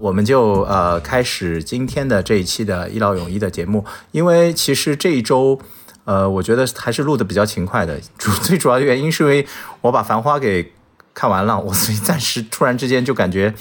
我们就呃开始今天的这一期的一劳永逸的节目。因为其实这一周，呃，我觉得还是录的比较勤快的。主 最主要的原因是因为我把《繁花》给看完了，我所以暂时突然之间就感觉。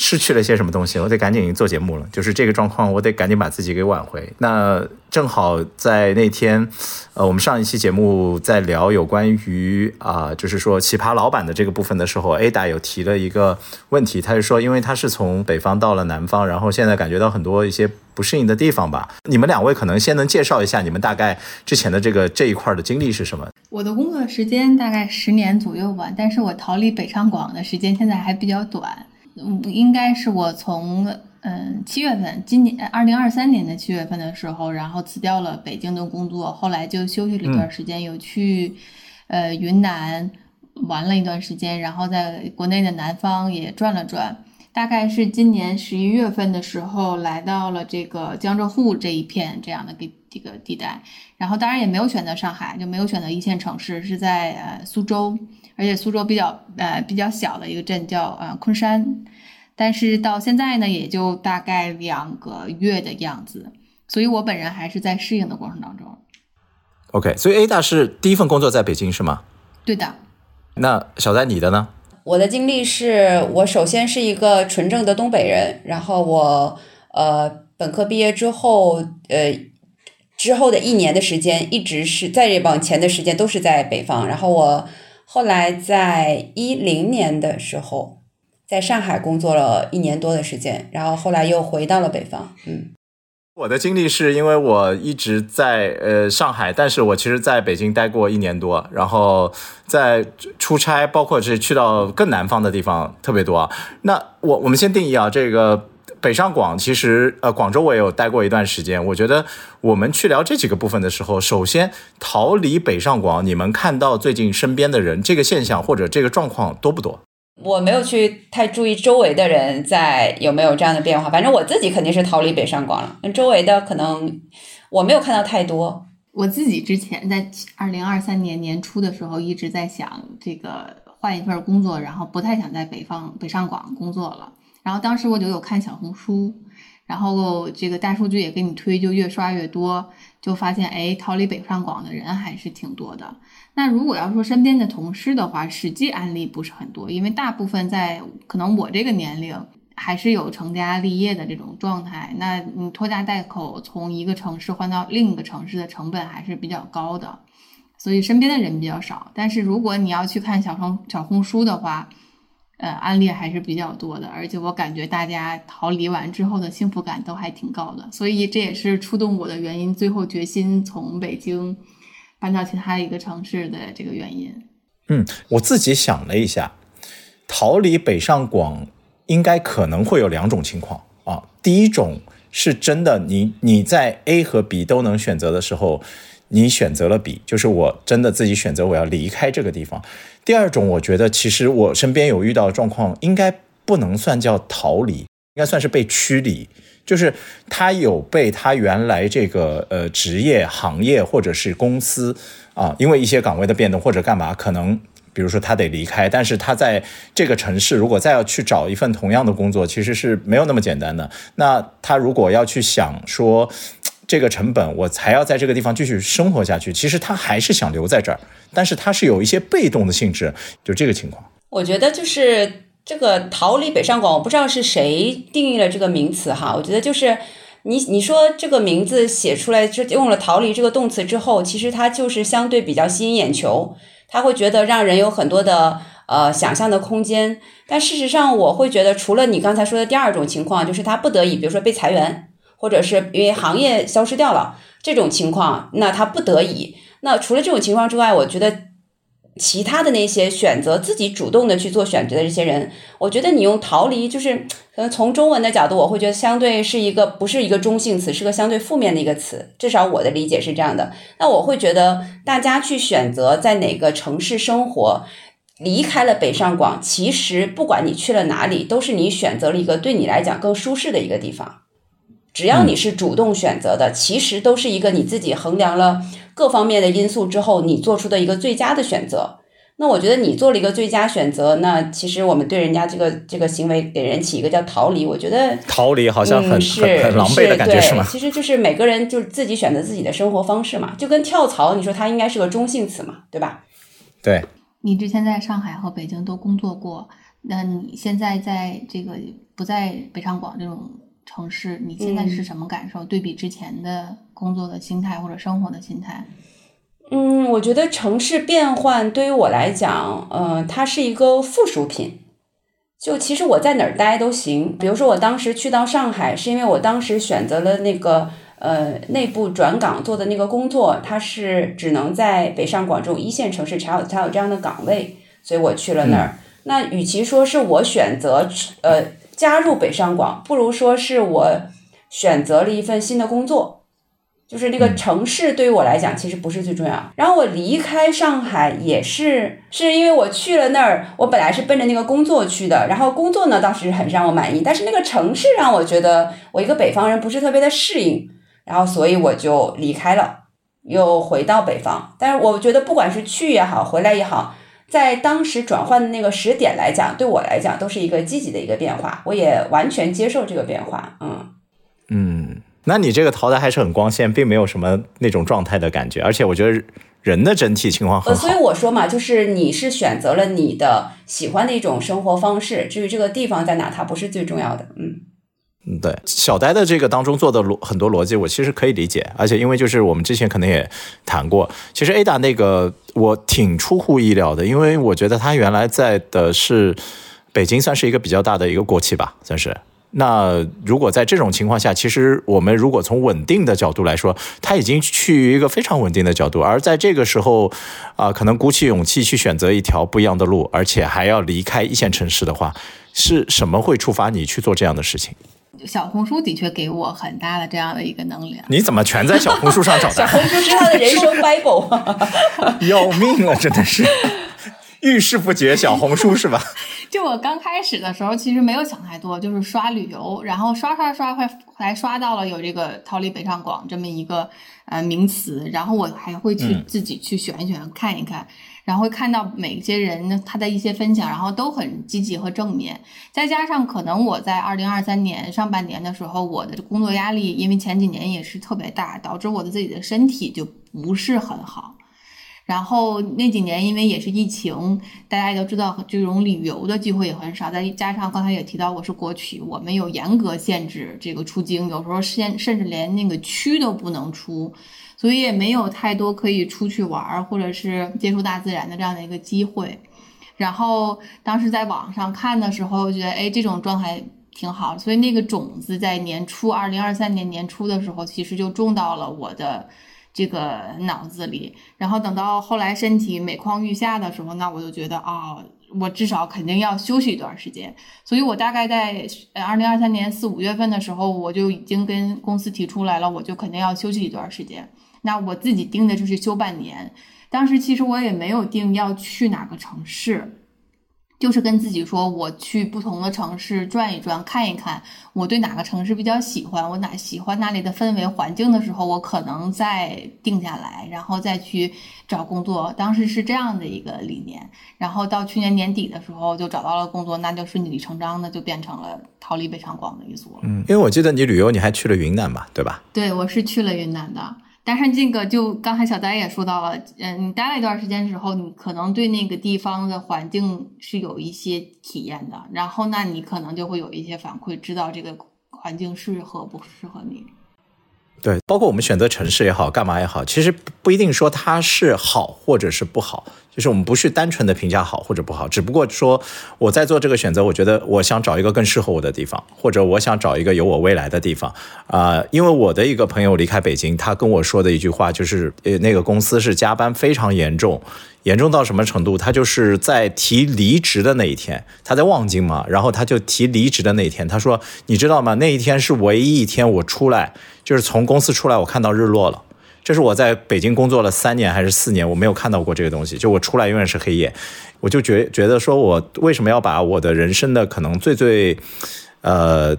失去了些什么东西，我得赶紧做节目了。就是这个状况，我得赶紧把自己给挽回。那正好在那天，呃，我们上一期节目在聊有关于啊，就是说奇葩老板的这个部分的时候，Ada 有提了一个问题，他就说，因为他是从北方到了南方，然后现在感觉到很多一些不适应的地方吧。你们两位可能先能介绍一下你们大概之前的这个这一块的经历是什么？我的工作时间大概十年左右吧，但是我逃离北上广的时间现在还比较短。嗯，应该是我从嗯七月份，今年二零二三年的七月份的时候，然后辞掉了北京的工作，后来就休息了一段时间，有去呃云南玩了一段时间，然后在国内的南方也转了转。大概是今年十一月份的时候，来到了这个江浙沪这一片这样的个这个地带，然后当然也没有选择上海，就没有选择一线城市，是在呃苏州。而且苏州比较呃比较小的一个镇叫呃昆山，但是到现在呢也就大概两个月的样子，所以我本人还是在适应的过程当中。OK，所以 A 大是第一份工作在北京是吗？对的。那小戴你的呢？我的经历是我首先是一个纯正的东北人，然后我呃本科毕业之后呃之后的一年的时间一直是在往前的时间都是在北方，然后我。后来在一零年的时候，在上海工作了一年多的时间，然后后来又回到了北方。嗯，我的经历是因为我一直在呃上海，但是我其实在北京待过一年多，然后在出差，包括是去到更南方的地方特别多。那我我们先定义啊，这个。北上广其实，呃，广州我也有待过一段时间。我觉得我们去聊这几个部分的时候，首先逃离北上广，你们看到最近身边的人这个现象或者这个状况多不多？我没有去太注意周围的人在有没有这样的变化，反正我自己肯定是逃离北上广了。那周围的可能我没有看到太多。我自己之前在二零二三年年初的时候一直在想这个换一份工作，然后不太想在北方北上广工作了。然后当时我就有看小红书，然后这个大数据也给你推，就越刷越多，就发现哎，逃离北上广的人还是挺多的。那如果要说身边的同事的话，实际案例不是很多，因为大部分在可能我这个年龄还是有成家立业的这种状态。那你拖家带口从一个城市换到另一个城市的成本还是比较高的，所以身边的人比较少。但是如果你要去看小红小红书的话，呃，案例还是比较多的，而且我感觉大家逃离完之后的幸福感都还挺高的，所以这也是触动我的原因，最后决心从北京搬到其他一个城市的这个原因。嗯，我自己想了一下，逃离北上广应该可能会有两种情况啊。第一种是真的，你你在 A 和 B 都能选择的时候，你选择了 B，就是我真的自己选择我要离开这个地方。第二种，我觉得其实我身边有遇到的状况，应该不能算叫逃离，应该算是被驱离，就是他有被他原来这个呃职业行业或者是公司啊，因为一些岗位的变动或者干嘛，可能比如说他得离开，但是他在这个城市如果再要去找一份同样的工作，其实是没有那么简单的。那他如果要去想说。这个成本，我才要在这个地方继续生活下去。其实他还是想留在这儿，但是他是有一些被动的性质，就这个情况。我觉得就是这个逃离北上广，我不知道是谁定义了这个名词哈。我觉得就是你你说这个名字写出来，就用了逃离这个动词之后，其实它就是相对比较吸引眼球，他会觉得让人有很多的呃想象的空间。但事实上，我会觉得除了你刚才说的第二种情况，就是他不得已，比如说被裁员。或者是因为行业消失掉了这种情况，那他不得已。那除了这种情况之外，我觉得其他的那些选择自己主动的去做选择的这些人，我觉得你用逃离，就是可能从中文的角度，我会觉得相对是一个不是一个中性词，是个相对负面的一个词。至少我的理解是这样的。那我会觉得大家去选择在哪个城市生活，离开了北上广，其实不管你去了哪里，都是你选择了一个对你来讲更舒适的一个地方。只要你是主动选择的，其实都是一个你自己衡量了各方面的因素之后，你做出的一个最佳的选择。那我觉得你做了一个最佳选择，那其实我们对人家这个这个行为给人起一个叫逃离，我觉得逃离好像很、嗯、是很很狼狈的感觉是吗？其实就是每个人就是自己选择自己的生活方式嘛，就跟跳槽，你说它应该是个中性词嘛，对吧？对，你之前在上海和北京都工作过，那你现在在这个不在北上广这种城市，你现在是什么感受？对比之前的工作的心态或者生活的心态？嗯，我觉得城市变换对于我来讲，呃，它是一个附属品。就其实我在哪儿待都行。比如说我当时去到上海，是因为我当时选择了那个呃内部转岗做的那个工作，它是只能在北上广这种一线城市才有才有这样的岗位，所以我去了那儿。那与其说是我选择呃加入北上广，不如说是我选择了一份新的工作。就是那个城市对于我来讲其实不是最重要。然后我离开上海也是是因为我去了那儿，我本来是奔着那个工作去的，然后工作呢当时很让我满意，但是那个城市让我觉得我一个北方人不是特别的适应，然后所以我就离开了，又回到北方。但是我觉得不管是去也好，回来也好，在当时转换的那个时点来讲，对我来讲都是一个积极的一个变化，我也完全接受这个变化。嗯嗯。那你这个淘汰还是很光鲜，并没有什么那种状态的感觉，而且我觉得人的整体情况很好。呃，所以我说嘛，就是你是选择了你的喜欢的一种生活方式，至于这个地方在哪，它不是最重要的。嗯对，小呆的这个当中做的逻很多逻辑，我其实可以理解，而且因为就是我们之前可能也谈过，其实 Ada 那个我挺出乎意料的，因为我觉得他原来在的是北京，算是一个比较大的一个国企吧，算是。那如果在这种情况下，其实我们如果从稳定的角度来说，他已经趋于一个非常稳定的角度，而在这个时候，啊、可能鼓起勇气去选择一条不一样的路，而且还要离开一线城市的话，是什么会触发你去做这样的事情？小红书的确给我很大的这样的一个能量。你怎么全在小红书上找 小？红书是他的人生 Bible。要命了，真的是遇事不决，小红书是吧？就我刚开始的时候，其实没有想太多，就是刷旅游，然后刷刷刷，会还刷到了有这个“逃离北上广”这么一个呃名词，然后我还会去嗯自己去选一选、看一看，然后会看到每些人他的一些分享，然后都很积极和正面。再加上可能我在二零二三年上半年的时候，我的工作压力因为前几年也是特别大，导致我的自己的身体就不是很好。然后那几年因为也是疫情，大家也都知道这种旅游的机会也很少，再加上刚才也提到我是国企，我们有严格限制这个出京，有时候甚甚至连那个区都不能出，所以也没有太多可以出去玩儿或者是接触大自然的这样的一个机会。然后当时在网上看的时候，觉得哎这种状态挺好，所以那个种子在年初二零二三年年初的时候，其实就种到了我的。这个脑子里，然后等到后来身体每况愈下的时候，那我就觉得啊、我至少肯定要休息一段时间。所以我大概在二零二三年四五月份的时候，我就已经跟公司提出来了，我就肯定要休息一段时间。那我自己定的就是休半年。当时其实我也没有定要去哪个城市。就是跟自己说，我去不同的城市转一转，看一看，我对哪个城市比较喜欢，我哪喜欢那里的氛围环境的时候，我可能再定下来，然后再去找工作。当时是这样的一个理念，然后到去年年底的时候就找到了工作，那就顺理成章的就变成了逃离北上广的一组了。嗯，因为我记得你旅游你还去了云南吧，对吧？对，我是去了云南的。但是这个就刚才小呆也说到了，嗯，你待了一段时间之后，你可能对那个地方的环境是有一些体验的，然后那你可能就会有一些反馈，知道这个环境适合不适合你。对，包括我们选择城市也好，干嘛也好，其实不一定说它是好或者是不好，就是我们不是单纯的评价好或者不好，只不过说我在做这个选择，我觉得我想找一个更适合我的地方，或者我想找一个有我未来的地方啊、因为我的一个朋友离开北京，他跟我说的一句话就是，呃，那个公司是加班非常严重。严重到什么程度？他就是在提离职的那一天，他在望京嘛，然后他就提离职的那一天，他说：“你知道吗？那一天是唯一一天我出来，就是从公司出来，我看到日落了。这是我在北京工作了三年还是四年，我没有看到过这个东西。就我出来永远是黑夜，我就觉觉得说我为什么要把我的人生的可能最最，呃，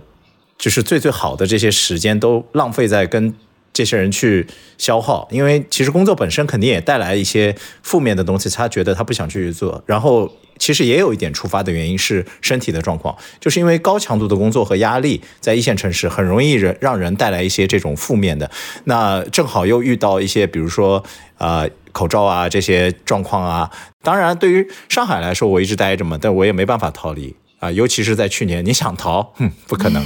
就是最最好的这些时间都浪费在跟。”这些人去消耗，因为其实工作本身肯定也带来一些负面的东西，他觉得他不想继续做。然后其实也有一点触发的原因是身体的状况，就是因为高强度的工作和压力，在一线城市很容易人让人带来一些这种负面的。那正好又遇到一些，比如说呃口罩啊这些状况啊。当然，对于上海来说，我一直待着嘛，但我也没办法逃离。啊，尤其是在去年，你想逃，哼，不可能，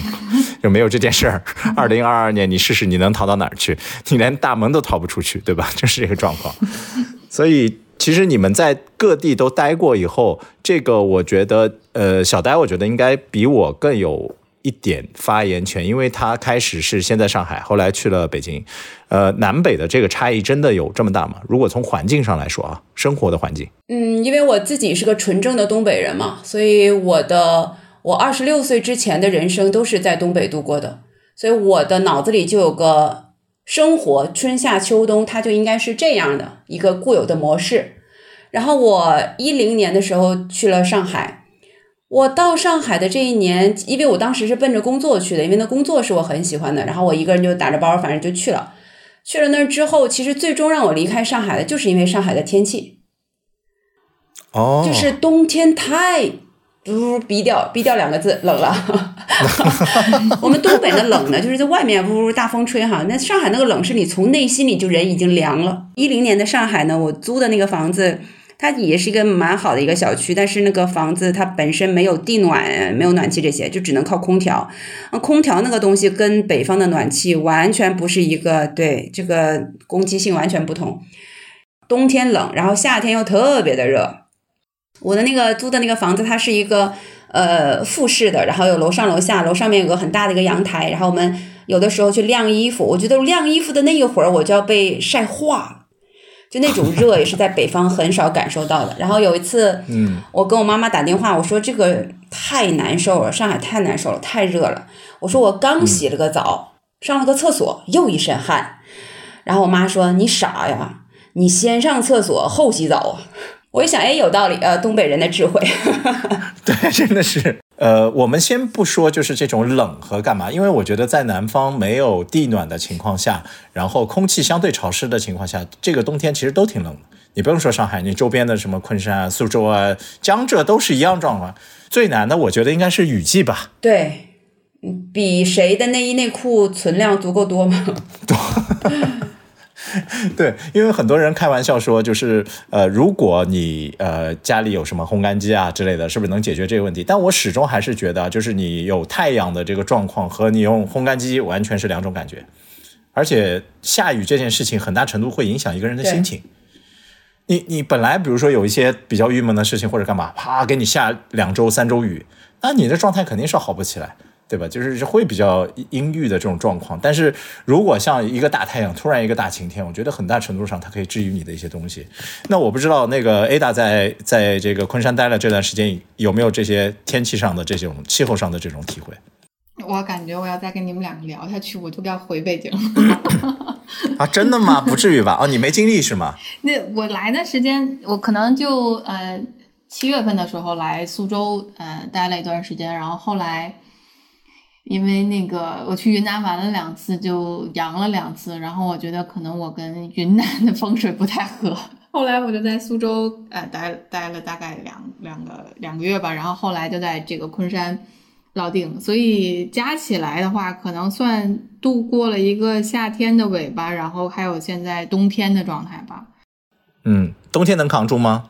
就没有这件事儿。二零二二年，你试试你能逃到哪儿去？你连大门都逃不出去，对吧？就是这个状况。所以，其实你们在各地都待过以后，这个我觉得，呃，小呆，我觉得应该比我更有。一点发言权，因为他开始是先在上海，后来去了北京，呃，南北的这个差异真的有这么大吗？如果从环境上来说啊，生活的环境，嗯，因为我自己是个纯正的东北人嘛，所以我的我二十六岁之前的人生都是在东北度过的，所以我的脑子里就有个生活，春夏秋冬它就应该是这样的一个固有的模式。然后我一零年的时候去了上海。我到上海的这一年，因为我当时是奔着工作去的，因为那工作是我很喜欢的。然后我一个人就打着包，反正就去了。去了那儿之后，其实最终让我离开上海的，就是因为上海的天气。哦，就是冬天太，呜逼掉逼掉两个字，冷了。我们东北的冷呢，就是在外面呜呜大风吹哈。那上海那个冷，是你从内心里就人已经凉了。一零年的上海呢，我租的那个房子。它也是一个蛮好的一个小区，但是那个房子它本身没有地暖，没有暖气这些，就只能靠空调。那空调那个东西跟北方的暖气完全不是一个，对这个攻击性完全不同。冬天冷，然后夏天又特别的热。我的那个租的那个房子，它是一个呃复式的，然后有楼上楼下，楼上面有个很大的一个阳台，然后我们有的时候去晾衣服，我觉得晾衣服的那一会儿我就要被晒化了。就那种热也是在北方很少感受到的。然后有一次，嗯，我跟我妈妈打电话，我说这个太难受了，上海太难受了，太热了。我说我刚洗了个澡，上了个厕所，又一身汗。然后我妈说你傻呀，你先上厕所后洗澡。我一想，哎，有道理，呃，东北人的智慧。对，真的是。呃，我们先不说就是这种冷和干嘛，因为我觉得在南方没有地暖的情况下，然后空气相对潮湿的情况下，这个冬天其实都挺冷的。你不用说上海，你周边的什么昆山啊、苏州啊、江浙都是一样状况。最难的，我觉得应该是雨季吧？对，比谁的内衣内裤存量足够多吗？多。对，因为很多人开玩笑说，就是呃，如果你呃家里有什么烘干机啊之类的，是不是能解决这个问题？但我始终还是觉得，就是你有太阳的这个状况和你用烘干机完全是两种感觉。而且下雨这件事情很大程度会影响一个人的心情。你你本来比如说有一些比较郁闷的事情或者干嘛，啪给你下两周三周雨，那你的状态肯定是好不起来。对吧？就是会比较阴郁的这种状况，但是如果像一个大太阳突然一个大晴天，我觉得很大程度上它可以治愈你的一些东西。那我不知道那个 Ada 在在这个昆山待了这段时间，有没有这些天气上的这种气候上的这种体会？我感觉我要再跟你们两个聊下去，我就要回北京了 啊！真的吗？不至于吧？哦，你没经历是吗？那我来的时间，我可能就呃七月份的时候来苏州，呃待了一段时间，然后后来。因为那个我去云南玩了两次，就阳了两次，然后我觉得可能我跟云南的风水不太合。后来我就在苏州呃待待了大概两两个两个月吧，然后后来就在这个昆山落定，所以加起来的话，可能算度过了一个夏天的尾巴，然后还有现在冬天的状态吧。嗯，冬天能扛住吗？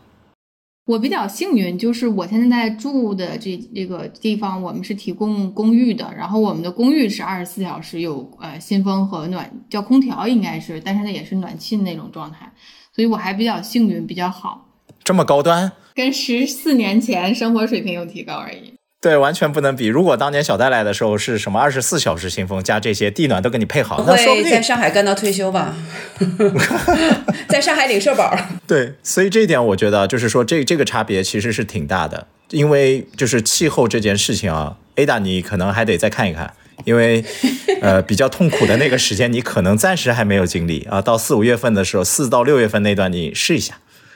我比较幸运，就是我现在在住的这这个地方，我们是提供公寓的，然后我们的公寓是二十四小时有呃新风和暖，叫空调应该是，但是它也是暖气那种状态，所以我还比较幸运，比较好。这么高端？跟十四年前生活水平有提高而已。对，完全不能比。如果当年小戴来的时候是什么二十四小时新风加这些地暖都给你配好，那说不定在上海干到退休吧，在上海领社保。对，所以这一点我觉得就是说这这个差别其实是挺大的，因为就是气候这件事情啊，Ada 你可能还得再看一看，因为 呃比较痛苦的那个时间你可能暂时还没有经历啊，到四五月份的时候，四到六月份那段你试一下，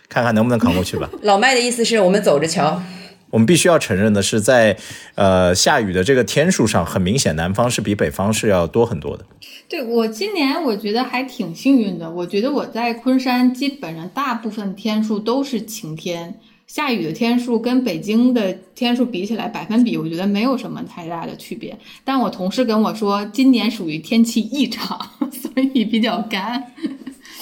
看看能不能扛过去吧。老麦的意思是我们走着瞧。我们必须要承认的是在，呃下雨的这个天数上，很明显南方是比北方是要多很多的。对我今年我觉得还挺幸运的，我觉得我在昆山基本上大部分天数都是晴天，下雨的天数跟北京的天数比起来，百分比我觉得没有什么太大的区别。但我同事跟我说，今年属于天气异常，所以比较干。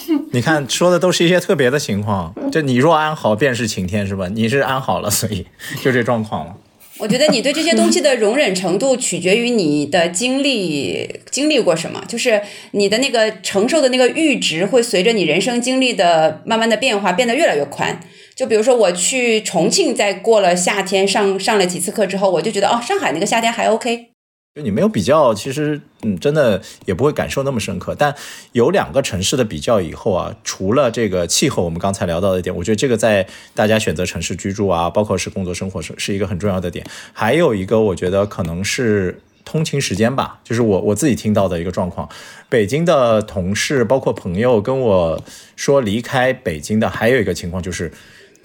你看说的都是一些特别的情况，就你若安好，便是晴天，是吧？你是安好了，所以 就这状况了。我觉得你对这些东西的容忍程度取决于你的经历，经历过什么，就是你的那个承受的那个阈值会随着你人生经历的慢慢的变化变得越来越宽。就比如说我去重庆，在过了夏天上上了几次课之后，我就觉得哦，上海那个夏天还 OK。就你没有比较，其实嗯，真的也不会感受那么深刻。但有两个城市的比较以后啊，除了这个气候，我们刚才聊到的一点，我觉得这个在大家选择城市居住啊，包括是工作生活是是一个很重要的点。还有一个，我觉得可能是通勤时间吧，就是我我自己听到的一个状况。北京的同事包括朋友跟我说，离开北京的还有一个情况就是。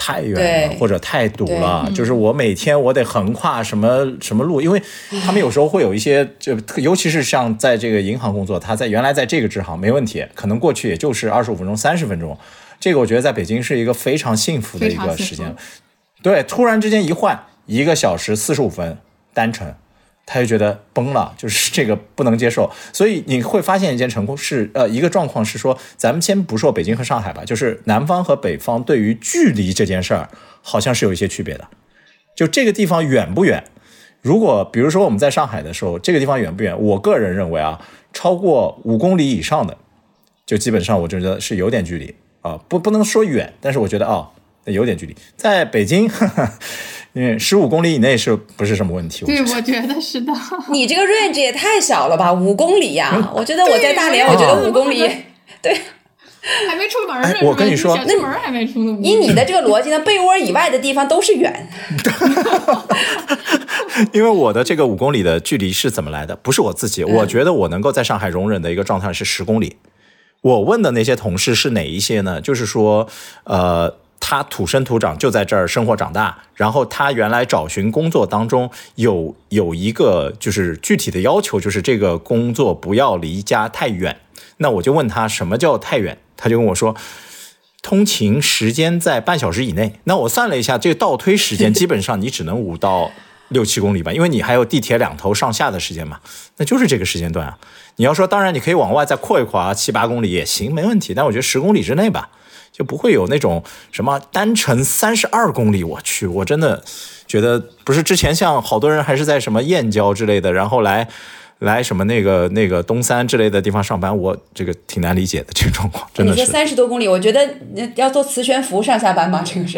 太远了，或者太堵了，就是我每天我得横跨什么什么路，因为他们有时候会有一些，就尤其是像在这个银行工作，他在原来在这个支行没问题，可能过去也就是二十五分钟、三十分钟，这个我觉得在北京是一个非常幸福的一个时间，对，突然之间一换一个小时四十五分单程。他就觉得崩了，就是这个不能接受，所以你会发现一件成功是呃一个状况是说，咱们先不说北京和上海吧，就是南方和北方对于距离这件事儿好像是有一些区别的。就这个地方远不远？如果比如说我们在上海的时候，这个地方远不远？我个人认为啊，超过五公里以上的，就基本上我觉得是有点距离啊，不不能说远，但是我觉得哦有点距离。在北京。为十五公里以内是不是什么问题？对，我觉得是的。你这个 range 也太小了吧，五公里呀！我觉得我在大连，我觉得五公里，对，还没出门呢。我跟你说，那门还没出呢。以你的这个逻辑呢，被窝以外的地方都是远。因为我的这个五公里的距离是怎么来的？不是我自己，我觉得我能够在上海容忍的一个状态是十公里。我问的那些同事是哪一些呢？就是说，呃。他土生土长就在这儿生活长大，然后他原来找寻工作当中有有一个就是具体的要求，就是这个工作不要离家太远。那我就问他什么叫太远，他就跟我说，通勤时间在半小时以内。那我算了一下，这倒推时间基本上你只能五到六七公里吧，因为你还有地铁两头上下的时间嘛，那就是这个时间段啊。你要说当然你可以往外再扩一扩啊，七八公里也行，没问题。但我觉得十公里之内吧。就不会有那种什么单程三十二公里，我去，我真的觉得不是之前像好多人还是在什么燕郊之类的，然后来来什么那个那个东三之类的地方上班，我这个挺难理解的这个状况，真的是。你说三十多公里，我觉得要坐磁悬浮上下班吗？这个是。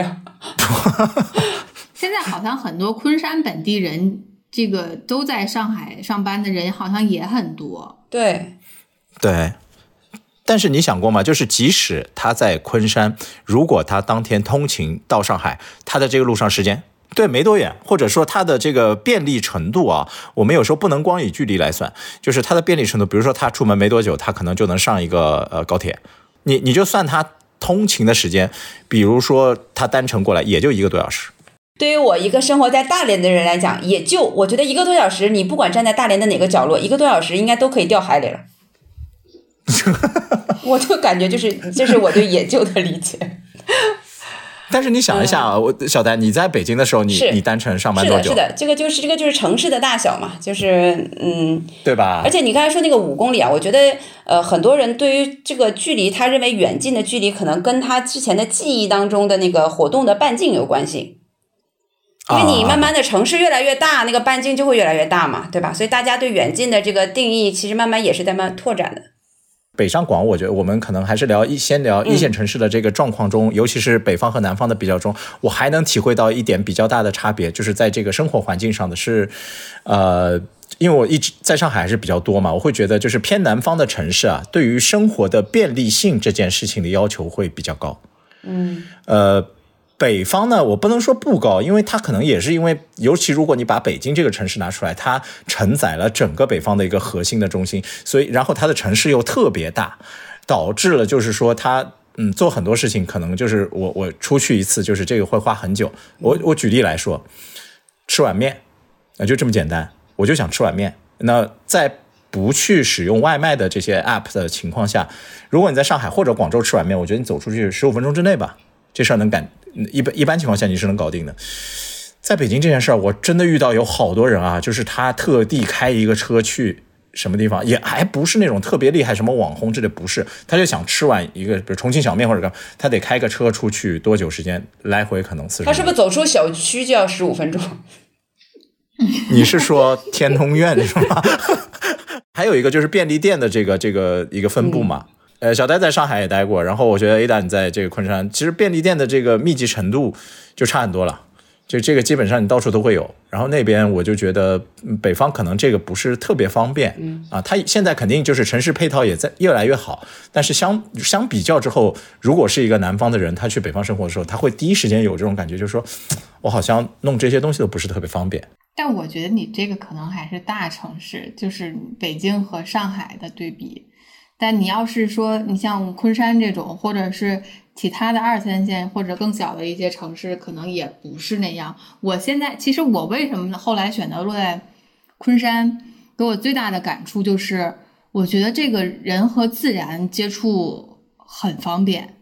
现在好像很多昆山本地人，这个都在上海上班的人好像也很多。对。对。但是你想过吗？就是即使他在昆山，如果他当天通勤到上海，他的这个路上时间对没多远，或者说他的这个便利程度啊，我们有时候不能光以距离来算，就是他的便利程度。比如说他出门没多久，他可能就能上一个呃高铁，你你就算他通勤的时间，比如说他单程过来也就一个多小时。对于我一个生活在大连的人来讲，也就我觉得一个多小时，你不管站在大连的哪个角落，一个多小时应该都可以掉海里了。我就感觉就是，这是我对野舅的理解。但是你想一下啊，我小丹，你在北京的时候，你你单程上班多久？是的，是的，这个就是这个就是城市的大小嘛，就是嗯，对吧？而且你刚才说那个五公里啊，我觉得呃，很多人对于这个距离，他认为远近的距离可能跟他之前的记忆当中的那个活动的半径有关系。因为你慢慢的城市越来越大，那个半径就会越来越大嘛，对吧？所以大家对远近的这个定义，其实慢慢也是在慢拓展的。北上广，我觉得我们可能还是聊一先聊一线城市的这个状况中，尤其是北方和南方的比较中，我还能体会到一点比较大的差别，就是在这个生活环境上的是，呃，因为我一直在上海还是比较多嘛，我会觉得就是偏南方的城市啊，对于生活的便利性这件事情的要求会比较高，嗯，呃。北方呢，我不能说不高，因为它可能也是因为，尤其如果你把北京这个城市拿出来，它承载了整个北方的一个核心的中心，所以然后它的城市又特别大，导致了就是说它嗯，做很多事情可能就是我我出去一次，就是这个会花很久。我我举例来说，吃碗面，啊，就这么简单，我就想吃碗面。那在不去使用外卖的这些 app 的情况下，如果你在上海或者广州吃碗面，我觉得你走出去十五分钟之内吧，这事儿能赶，一般一般情况下你是能搞定的。在北京这件事儿，我真的遇到有好多人啊，就是他特地开一个车去什么地方，也还不是那种特别厉害什么网红之类，不是，他就想吃完一个，比如重庆小面或者干，他得开个车出去多久时间，来回可能四十。他是不是走出小区就要十五分钟？你是说天通苑是吗？还有一个就是便利店的这个这个一个分布嘛。呃，小呆在上海也待过，然后我觉得 Ada 你在这个昆山，其实便利店的这个密集程度就差很多了。就这个基本上你到处都会有，然后那边我就觉得北方可能这个不是特别方便，嗯啊，它现在肯定就是城市配套也在越来越好，但是相相比较之后，如果是一个南方的人，他去北方生活的时候，他会第一时间有这种感觉，就是说我好像弄这些东西都不是特别方便。但我觉得你这个可能还是大城市，就是北京和上海的对比。但你要是说你像昆山这种，或者是其他的二三线或者更小的一些城市，可能也不是那样。我现在其实我为什么后来选择落在昆山，给我最大的感触就是，我觉得这个人和自然接触很方便。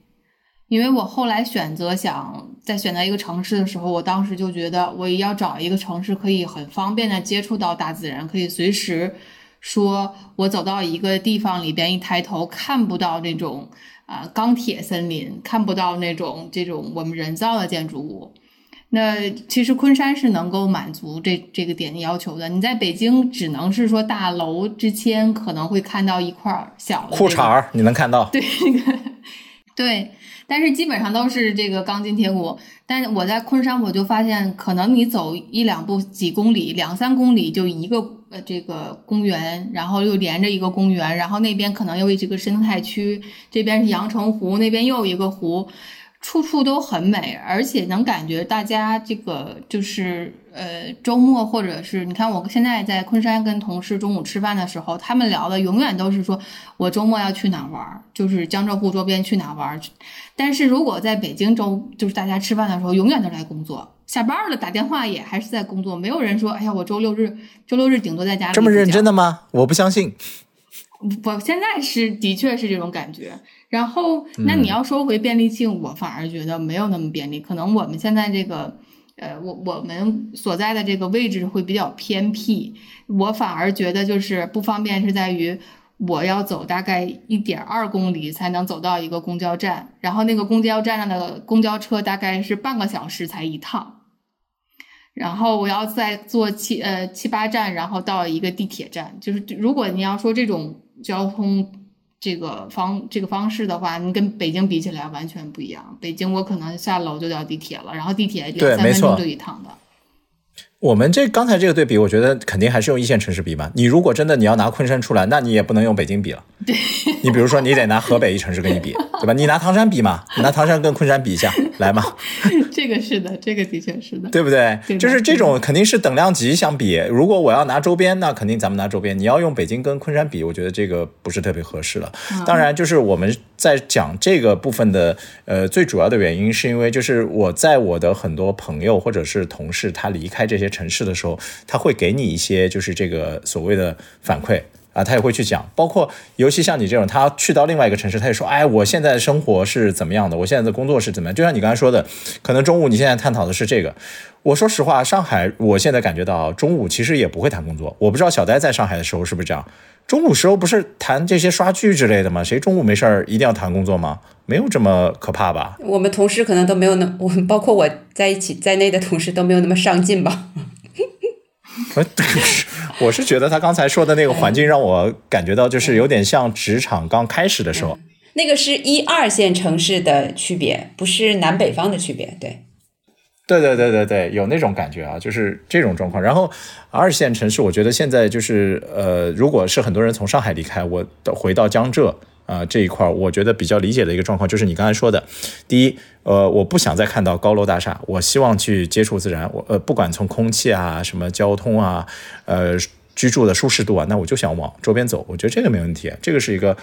因为我后来选择想在选择一个城市的时候，我当时就觉得我要找一个城市可以很方便的接触到大自然，可以随时说我走到一个地方里边一抬头看不到那种啊、钢铁森林，看不到那种这种我们人造的建筑物。那其实昆山是能够满足这这个点的要求的。你在北京只能是说大楼之间可能会看到一块小的、这个裤衩儿你能看到，对，那个对，但是基本上都是这个钢筋铁骨。但是我在昆山，我就发现，可能你走一两步、几公里、两三公里就一个呃这个公园，然后又连着一个公园，然后那边可能又一个生态区，这边是阳澄湖，那边又一个湖。处处都很美，而且能感觉大家这个就是呃周末或者是你看我现在在昆山跟同事中午吃饭的时候，他们聊的永远都是说我周末要去哪玩儿，就是江浙沪周边去哪玩儿。但是如果在北京周就是大家吃饭的时候，永远都在工作，下班了打电话也还是在工作，没有人说哎呀我周六日周六日顶多在家里这么认真的。吗？我不相信。我现在是的确是这种感觉。然后，那嗯你要说回便利性，我反而觉得没有那么便利。可能我们现在这个，呃，我我们所在的这个位置会比较偏僻，我反而觉得就是不方便是在于。我要走大概一点二公里才能走到一个公交站，然后那个公交站上的公交车大概是半个小时才一趟，然后我要再坐七呃七八站，然后到一个地铁站。就是如果你要说这种交通这个方这个方式的话，你跟北京比起来完全不一样。北京我可能下楼就到地铁了，然后地铁两三分钟就一趟的。我们这刚才这个对比，我觉得肯定还是用一线城市比吧。你如果真的你要拿昆山出来，那你也不能用北京比了。对，你比如说，你得拿河北一城市跟你比，对吧？你拿唐山比嘛，你拿唐山跟昆山比一下，来嘛，这个是的，这个的确是的。对不对？对就是这种肯定是等量级相比。如果我要拿周边，那肯定咱们拿周边。你要用北京跟昆山比，我觉得这个不是特别合适了。当然，就是我们在讲这个部分的呃最主要的原因，是因为就是我在我的很多朋友或者是同事他离开这些城市的时候，他会给你一些就是这个所谓的反馈。啊，他也会去讲，包括尤其像你这种，他去到另外一个城市，他也说，哎，我现在的生活是怎么样的，我现在的工作是怎么样。就像你刚才说的，可能中午你现在探讨的是这个。我说实话，上海我现在感觉到中午其实也不会谈工作。我不知道小呆在上海的时候是不是这样，中午时候不是谈这些刷剧之类的吗？谁中午没事儿一定要谈工作吗？没有这么可怕吧？我们同事可能都没有那，我包括我在一起在内的同事都没有那么上进吧。呃 我是觉得他刚才说的那个环境让我感觉到就是有点像职场刚开始的时候。那个是一二线城市的区别，不是南北方的区别。对，对对对对对，有那种感觉啊，就是这种状况。然后二线城市，我觉得现在就是呃，如果是很多人从上海离开，我回到江浙啊、这一块儿，我觉得比较理解的一个状况就是你刚才说的，第一，呃，我不想再看到高楼大厦，我希望去接触自然。我呃，不管从空气啊、什么交通啊，呃。居住的舒适度啊，那我就想往周边走，我觉得这个没问题，这个是一个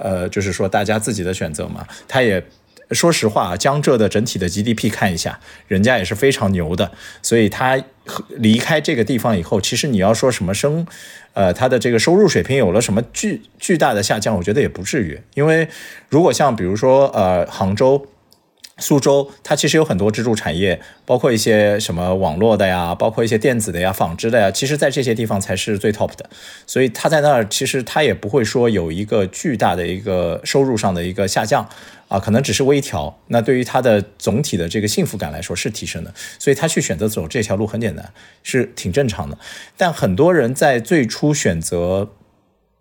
呃，就是说大家自己的选择嘛。他也说实话，江浙的整体的 GDP 看一下，人家也是非常牛的，所以他离开这个地方以后，其实你要说什么生，呃，他的这个收入水平有了什么巨巨大的下降，我觉得也不至于，因为如果像比如说呃杭州。苏州，它其实有很多支柱产业，包括一些什么网络的呀，包括一些电子的呀、纺织的呀，其实在这些地方才是最 top 的。所以它在那儿，其实它也不会说有一个巨大的一个收入上的一个下降啊，可能只是微调。那对于他的总体的这个幸福感来说是提升的，所以他去选择走这条路很简单，是挺正常的。但很多人在最初选择。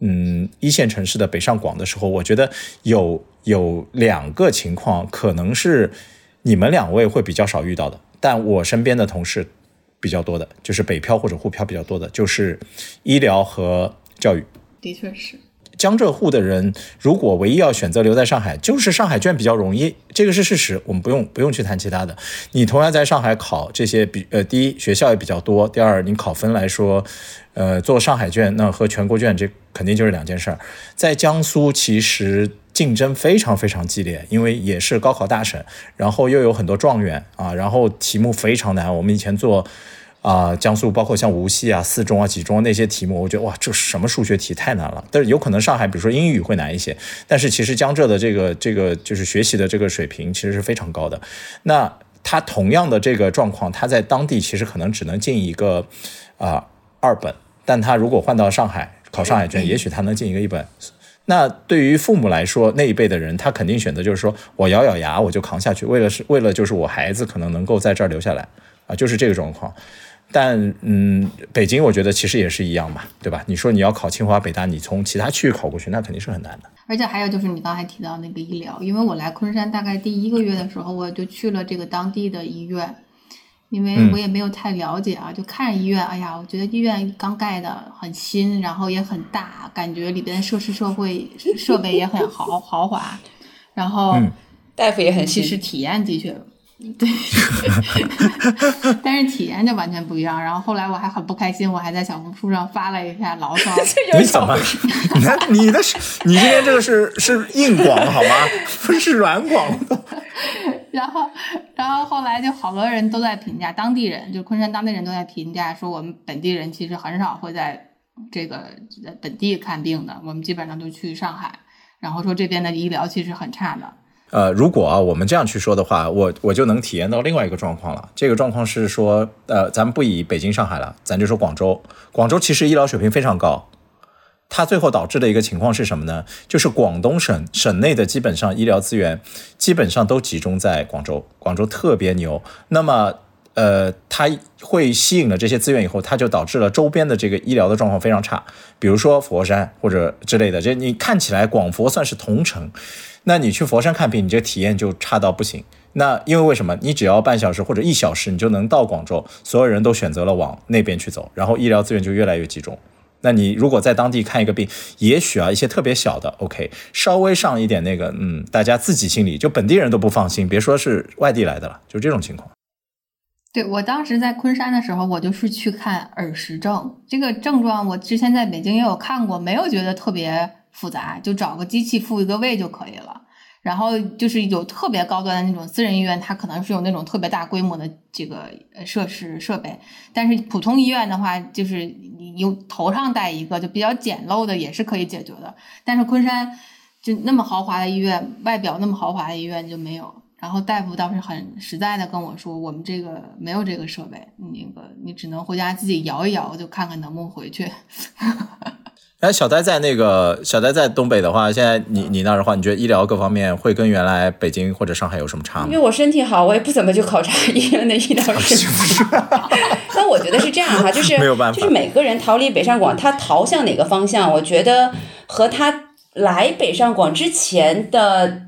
嗯，一线城市的北上广的时候，我觉得有有两个情况可能是你们两位会比较少遇到的，但我身边的同事比较多的，就是北漂或者沪漂比较多的，就是医疗和教育。的确是。江浙沪的人，如果唯一要选择留在上海，就是上海卷比较容易，这个是事实，我们不用不用去谈其他的。你同样在上海考这些，比呃，第一学校也比较多，第二你考分来说，呃，做上海卷那和全国卷这肯定就是两件事儿。在江苏其实竞争非常非常激烈，因为也是高考大省，然后又有很多状元啊，然后题目非常难。我们以前做。啊，江苏包括像无锡啊、四中啊、几中那些题目，我觉得哇，这什么数学题太难了。但是有可能上海，比如说英语会难一些，但是其实江浙的这个这个就是学习的这个水平其实是非常高的。那他同样的这个状况，他在当地其实可能只能进一个啊二本，但他如果换到上海考上海卷，也许他能进一个一本。那对于父母来说，那一辈的人，他肯定选择就是说我咬咬牙我就扛下去，为了是为了就是我孩子可能能够在这儿留下来啊，就是这个状况。但嗯，北京我觉得其实也是一样嘛，对吧？你说你要考清华北大，你从其他区域考过去，那肯定是很难的。而且还有就是你刚才提到那个医疗，因为我来昆山大概第一个月的时候，我就去了这个当地的医院，因为我也没有太了解啊，就看着医院，哎呀，我觉得医院刚盖的很新，然后也很大，感觉里边设施社会设备也很豪豪华，然后大夫也很其实体验的确。对，但是体验就完全不一样。然后后来我还很不开心，我还在小红书上发了一下牢骚。你怎么？你看你的是，你今天这个是是硬广好吗？不是软广。然后，然后后来就好多人都在评价，当地人就昆山当地人都在评价说，我们本地人其实很少会在这个在本地看病的，我们基本上都去上海。然后说这边的医疗其实很差的。呃，如果啊，我们这样去说的话，我我就能体验到另外一个状况了。这个状况是说，呃，咱们不以北京、上海了，咱就说广州。广州其实医疗水平非常高，它最后导致的一个情况是什么呢？就是广东省省内的基本上医疗资源基本上都集中在广州，广州特别牛。那么，呃，它会吸引了这些资源以后，它就导致了周边的这个医疗的状况非常差。比如说佛山或者之类的，这你看起来广佛算是同城。那你去佛山看病，你这体验就差到不行。那因为为什么？你只要半小时或者一小时，你就能到广州，所有人都选择了往那边去走，然后医疗资源就越来越集中。那你如果在当地看一个病，也许啊一些特别小的，OK，稍微上一点那个，嗯，大家自己心里就本地人都不放心，别说是外地来的了，就这种情况。对我当时在昆山的时候，我就是去看耳石症这个症状，我之前在北京也有看过，没有觉得特别。复杂，就找个机器复一个位就可以了。然后就是有特别高端的那种私人医院，它可能是有那种特别大规模的这个设施设备。但是普通医院的话，就是你有头上戴一个，就比较简陋的也是可以解决的。但是昆山就那么豪华的医院，外表那么豪华的医院就没有。然后大夫倒是很实在的跟我说，我们这个没有这个设备，那个你只能回家自己摇一摇，就看看能不能回去。哎，小呆在那个小呆在东北的话，现在你你那儿的话，你觉得医疗各方面会跟原来北京或者上海有什么差吗？因为我身体好，我也不怎么去考察医院的医疗水平。但我觉得是这样哈，就是 没有办法，就是每个人逃离北上广，他逃向哪个方向，我觉得和他来北上广之前的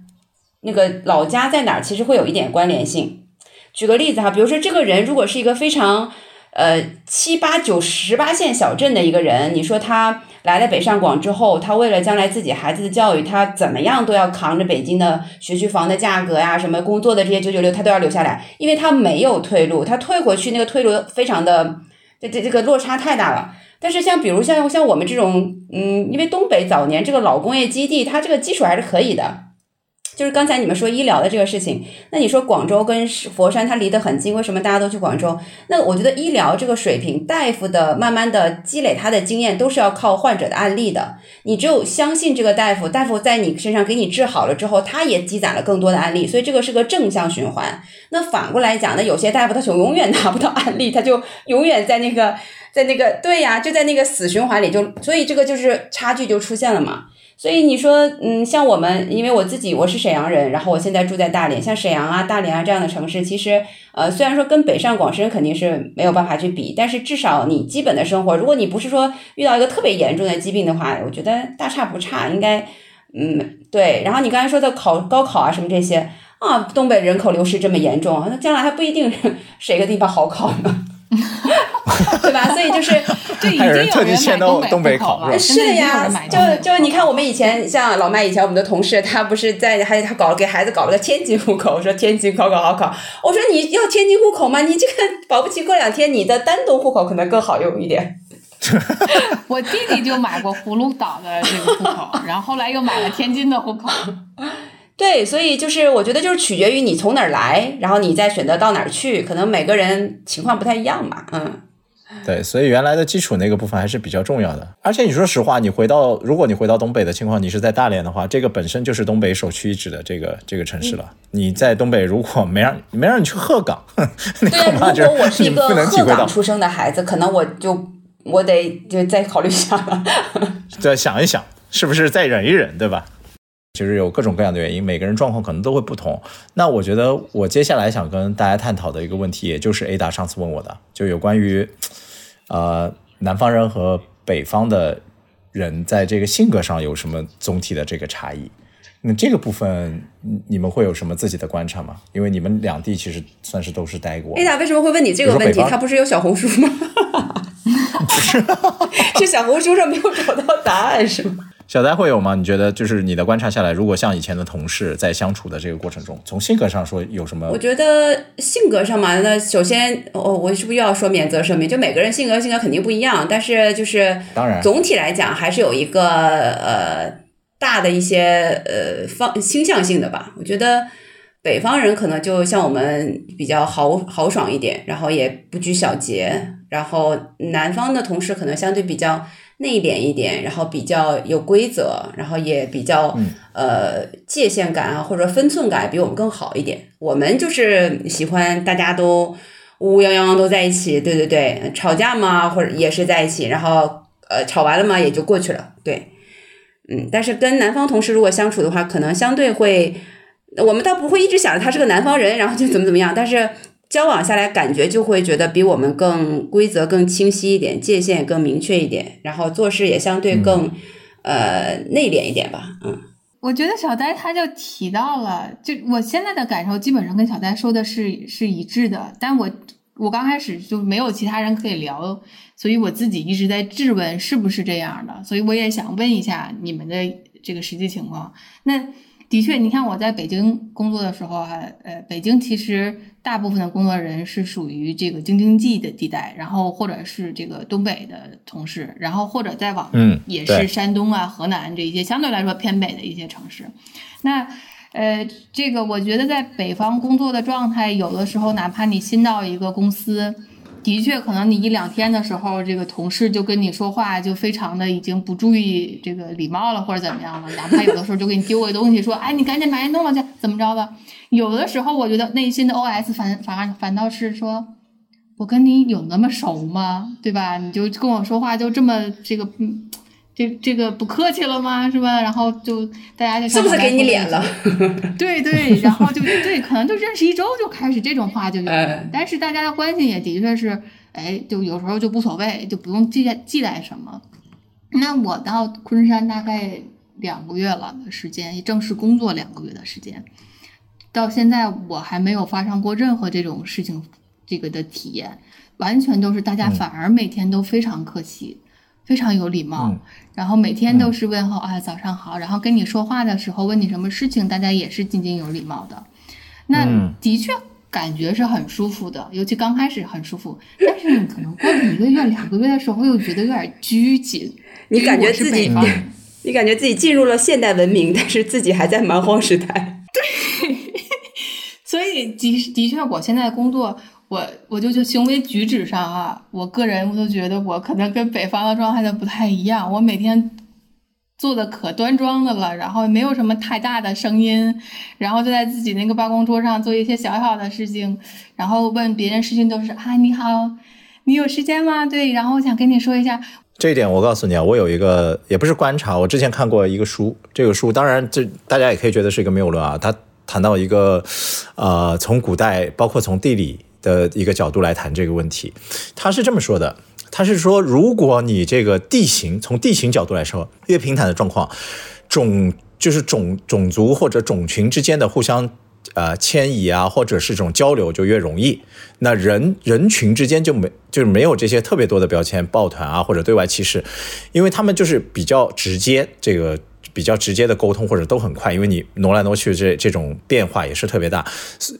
那个老家在哪儿，其实会有一点关联性。举个例子哈，比如说这个人如果是一个非常呃七八九十八线小镇的一个人，你说他。来了北上广之后，他为了将来自己孩子的教育，他怎么样都要扛着北京的学区房的价格呀，什么工作的这些九九六，他都要留下来，因为他没有退路，他退回去那个退路非常的，这这这个落差太大了。但是像比如像像我们这种，嗯，因为东北早年这个老工业基地，它这个基础还是可以的。就是刚才你们说医疗的这个事情，那你说广州跟佛山它离得很近，为什么大家都去广州？那我觉得医疗这个水平，大夫的慢慢的积累他的经验，都是要靠患者的案例的。你只有相信这个大夫，大夫在你身上给你治好了之后，他也积攒了更多的案例，所以这个是个正向循环。那反过来讲，那有些大夫他就永远拿不到案例，他就永远在那个在那个对呀，就在那个死循环里，就所以这个就是差距就出现了嘛。所以你说，嗯，像我们，因为我自己我是沈阳人，然后我现在住在大连，像沈阳啊、大连啊这样的城市，其实，呃，虽然说跟北上广深肯定是没有办法去比，但是至少你基本的生活，如果你不是说遇到一个特别严重的疾病的话，我觉得大差不差，应该，嗯，对。然后你刚才说的考高考啊什么这些啊，东北人口流失这么严重，那将来还不一定 谁个地方好考呢。对吧？所以就是，这已经有人买东北考了。是的呀，就就你看，我们以前像老麦以前我们的同事，他不是在还他搞了给孩子搞了个天津户口，说天津考考好考。我说你要天津户口吗？你这个保不齐过两天你的丹东户口可能更好用一点。我弟弟就买过葫芦岛的这个户口，然后后来又买了天津的户口。对，所以就是我觉得就是取决于你从哪儿来，然后你再选择到哪儿去，可能每个人情况不太一样吧，嗯。对，所以原来的基础那个部分还是比较重要的。而且你说实话，你回到如果你回到东北的情况，你是在大连的话，这个本身就是东北首屈一指的这个这个城市了。你在东北如果没让没让你去鹤岗，对，如果我是一个鹤岗出生的孩子，可能我就我得就再考虑一下了，再想一想，是不是再忍一忍，对吧？其实有各种各样的原因，每个人状况可能都会不同。那我觉得我接下来想跟大家探讨的一个问题，也就是 Ada 上次问我的，就有关于，呃，南方人和北方的人在这个性格上有什么总体的这个差异。那这个部分你们会有什么自己的观察吗？因为你们两地其实算是都是待过。A 大为什么会问你这个问题？他不是有小红书吗？不是，是小红书上没有找到答案是吗？小呆会有吗？你觉得就是你的观察下来，如果像以前的同事在相处的这个过程中，从性格上说有什么？我觉得性格上嘛，那首先，哦，我是不是又要说免责声明？就每个人性格性格肯定不一样，但是就是当然总体来讲还是有一个呃大的一些呃方倾向性的吧。我觉得北方人可能就像我们比较豪豪爽一点，然后也不拘小节，然后南方的同事可能相对比较。内敛一点，然后比较有规则，然后也比较呃界限感啊，或者分寸感比我们更好一点。我们就是喜欢大家都乌泱泱都在一起，对对对，吵架嘛或者也是在一起，然后呃吵完了嘛也就过去了，对，嗯。但是跟南方同事如果相处的话，可能相对会，我们倒不会一直想着他是个南方人，然后就怎么怎么样，但是。交往下来，感觉就会觉得比我们更规则更清晰一点，界限更明确一点，然后做事也相对更呃内敛一点吧。嗯，我觉得小呆他就提到了，就我现在的感受基本上跟小呆说的是是一致的，但我我刚开始就没有其他人可以聊，所以我自己一直在质问是不是这样的，所以我也想问一下你们的这个实际情况。那的确，你看我在北京工作的时候，哈，呃，北京其实。大部分的工作人是属于这个京津冀的地带，然后或者是这个东北的同事，然后或者再往也是山东啊、河南这一些相对来说偏北的一些城市。那呃，这个我觉得在北方工作的状态，有的时候哪怕你新到一个公司。的确，可能你一两天的时候，这个同事就跟你说话，就非常的已经不注意这个礼貌了，或者怎么样了。哪怕有的时候就给你丢个东西，说：“哎，你赶紧把你弄了去，怎么着的？”有的时候，我觉得内心的 OS 反反反倒是说：“我跟你有那么熟吗？对吧？你就跟我说话就这么这个嗯。”这这个不客气了吗？是吧？然后就大家就是不是给你脸了？对对，然后就对，可能就认识一周就开始这种话就有，但是大家的关系也的确是，哎，就有时候就无所谓，就不用记记赖什么。那我到昆山大概两个月了的时间，正式工作两个月的时间，到现在我还没有发生过任何这种事情，这个的体验，完全都是大家反而每天都非常客气。非常有礼貌，然后每天都是问候啊，早上好。然后跟你说话的时候，问你什么事情，大家也是津津有礼貌的。那的确感觉是很舒服的，尤其刚开始很舒服，但是你可能过了一个月、两个月的时候，又觉得有点拘谨。你感觉自己你感觉自己进入了现代文明，但是自己还在蛮荒时代。对所以的的确，我现在工作，我我就就行为举止上啊，我个人我都觉得我可能跟北方的状态的不太一样。我每天做的可端庄的了，然后没有什么太大的声音，然后就在自己那个办公桌上做一些小小的事情，然后问别人事情都是啊你好，你有时间吗？对，然后我想跟你说一下，这一点我告诉你啊，我有一个也不是观察，我之前看过一个书，这个书当然这大家也可以觉得是一个谬论啊，它谈到一个呃从古代包括从地理的一个角度来谈这个问题，他是这么说的，他是说如果你这个地形从地形角度来说越平坦的状况，种就是种种族或者种群之间的互相。呃，迁移啊，或者是这种交流就越容易。那人人群之间就没就是没有这些特别多的标签、抱团啊，或者对外歧视，因为他们就是比较直接，这个比较直接的沟通或者都很快，因为你挪来挪去这这种变化也是特别大。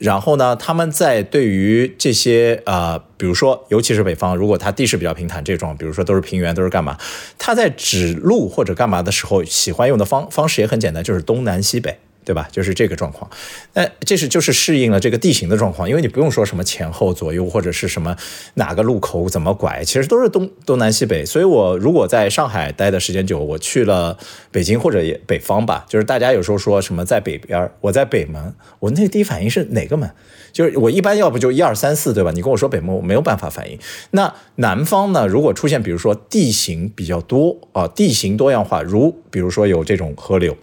然后呢，他们在对于这些呃，比如说尤其是北方，如果它地势比较平坦，这种比如说都是平原，都是干嘛？他在指路或者干嘛的时候，喜欢用的方方式也很简单，就是东南西北。对吧？就是这个状况，那这是就是适应了这个地形的状况，因为你不用说什么前后左右或者是什么哪个路口怎么拐，其实都是东东南西北。所以我如果在上海待的时间久，我去了北京或者北方吧，就是大家有时候说什么在北边，我在北门，我那个第一反应是哪个门？就是我一般要不就一二三四，对吧？你跟我说北门，我没有办法反应。那南方呢？如果出现比如说地形比较多啊，地形多样化，如比如说有这种河流。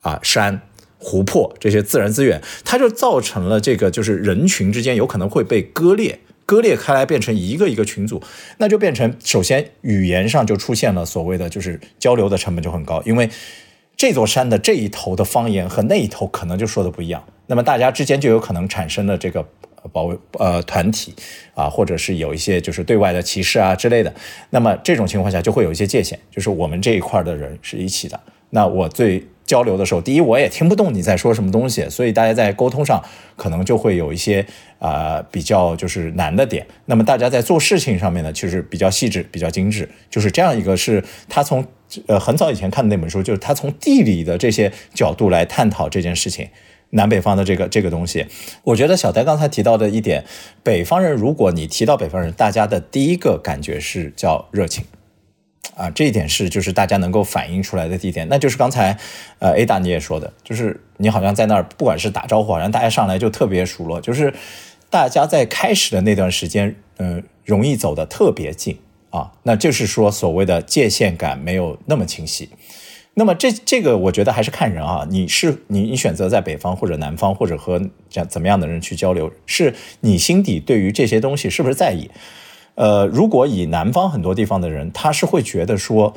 啊，山、湖泊这些自然资源，它就造成了这个，就是人群之间有可能会被割裂，割裂开来变成一个一个群组，那就变成首先语言上就出现了所谓的就是交流的成本就很高，因为这座山的这一头的方言和那一头可能就说的不一样，那么大家之间就有可能产生了这个保卫呃团体啊，或者是有一些就是对外的歧视啊之类的，那么这种情况下就会有一些界限，就是我们这一块的人是一起的，那我最。交流的时候，第一我也听不懂你在说什么东西，所以大家在沟通上可能就会有一些呃比较就是难的点。那么大家在做事情上面呢，其实比较细致、比较精致，就是这样一个是他从呃很早以前看的那本书，就是他从地理的这些角度来探讨这件事情，南北方的这个这个东西。我觉得小戴刚才提到的一点，北方人如果你提到北方人，大家的第一个感觉是叫热情。啊，这一点是就是大家能够反映出来的地点，那就是刚才，呃，Ada 你也说的，就是你好像在那儿，不管是打招呼，好像大家上来就特别熟络，就是大家在开始的那段时间，嗯，容易走得特别近啊，那就是说所谓的界限感没有那么清晰。那么这这个我觉得还是看人啊，你是你你选择在北方或者南方或者和这样怎么样的人去交流，是你心底对于这些东西是不是在意？呃，如果以南方很多地方的人，他是会觉得说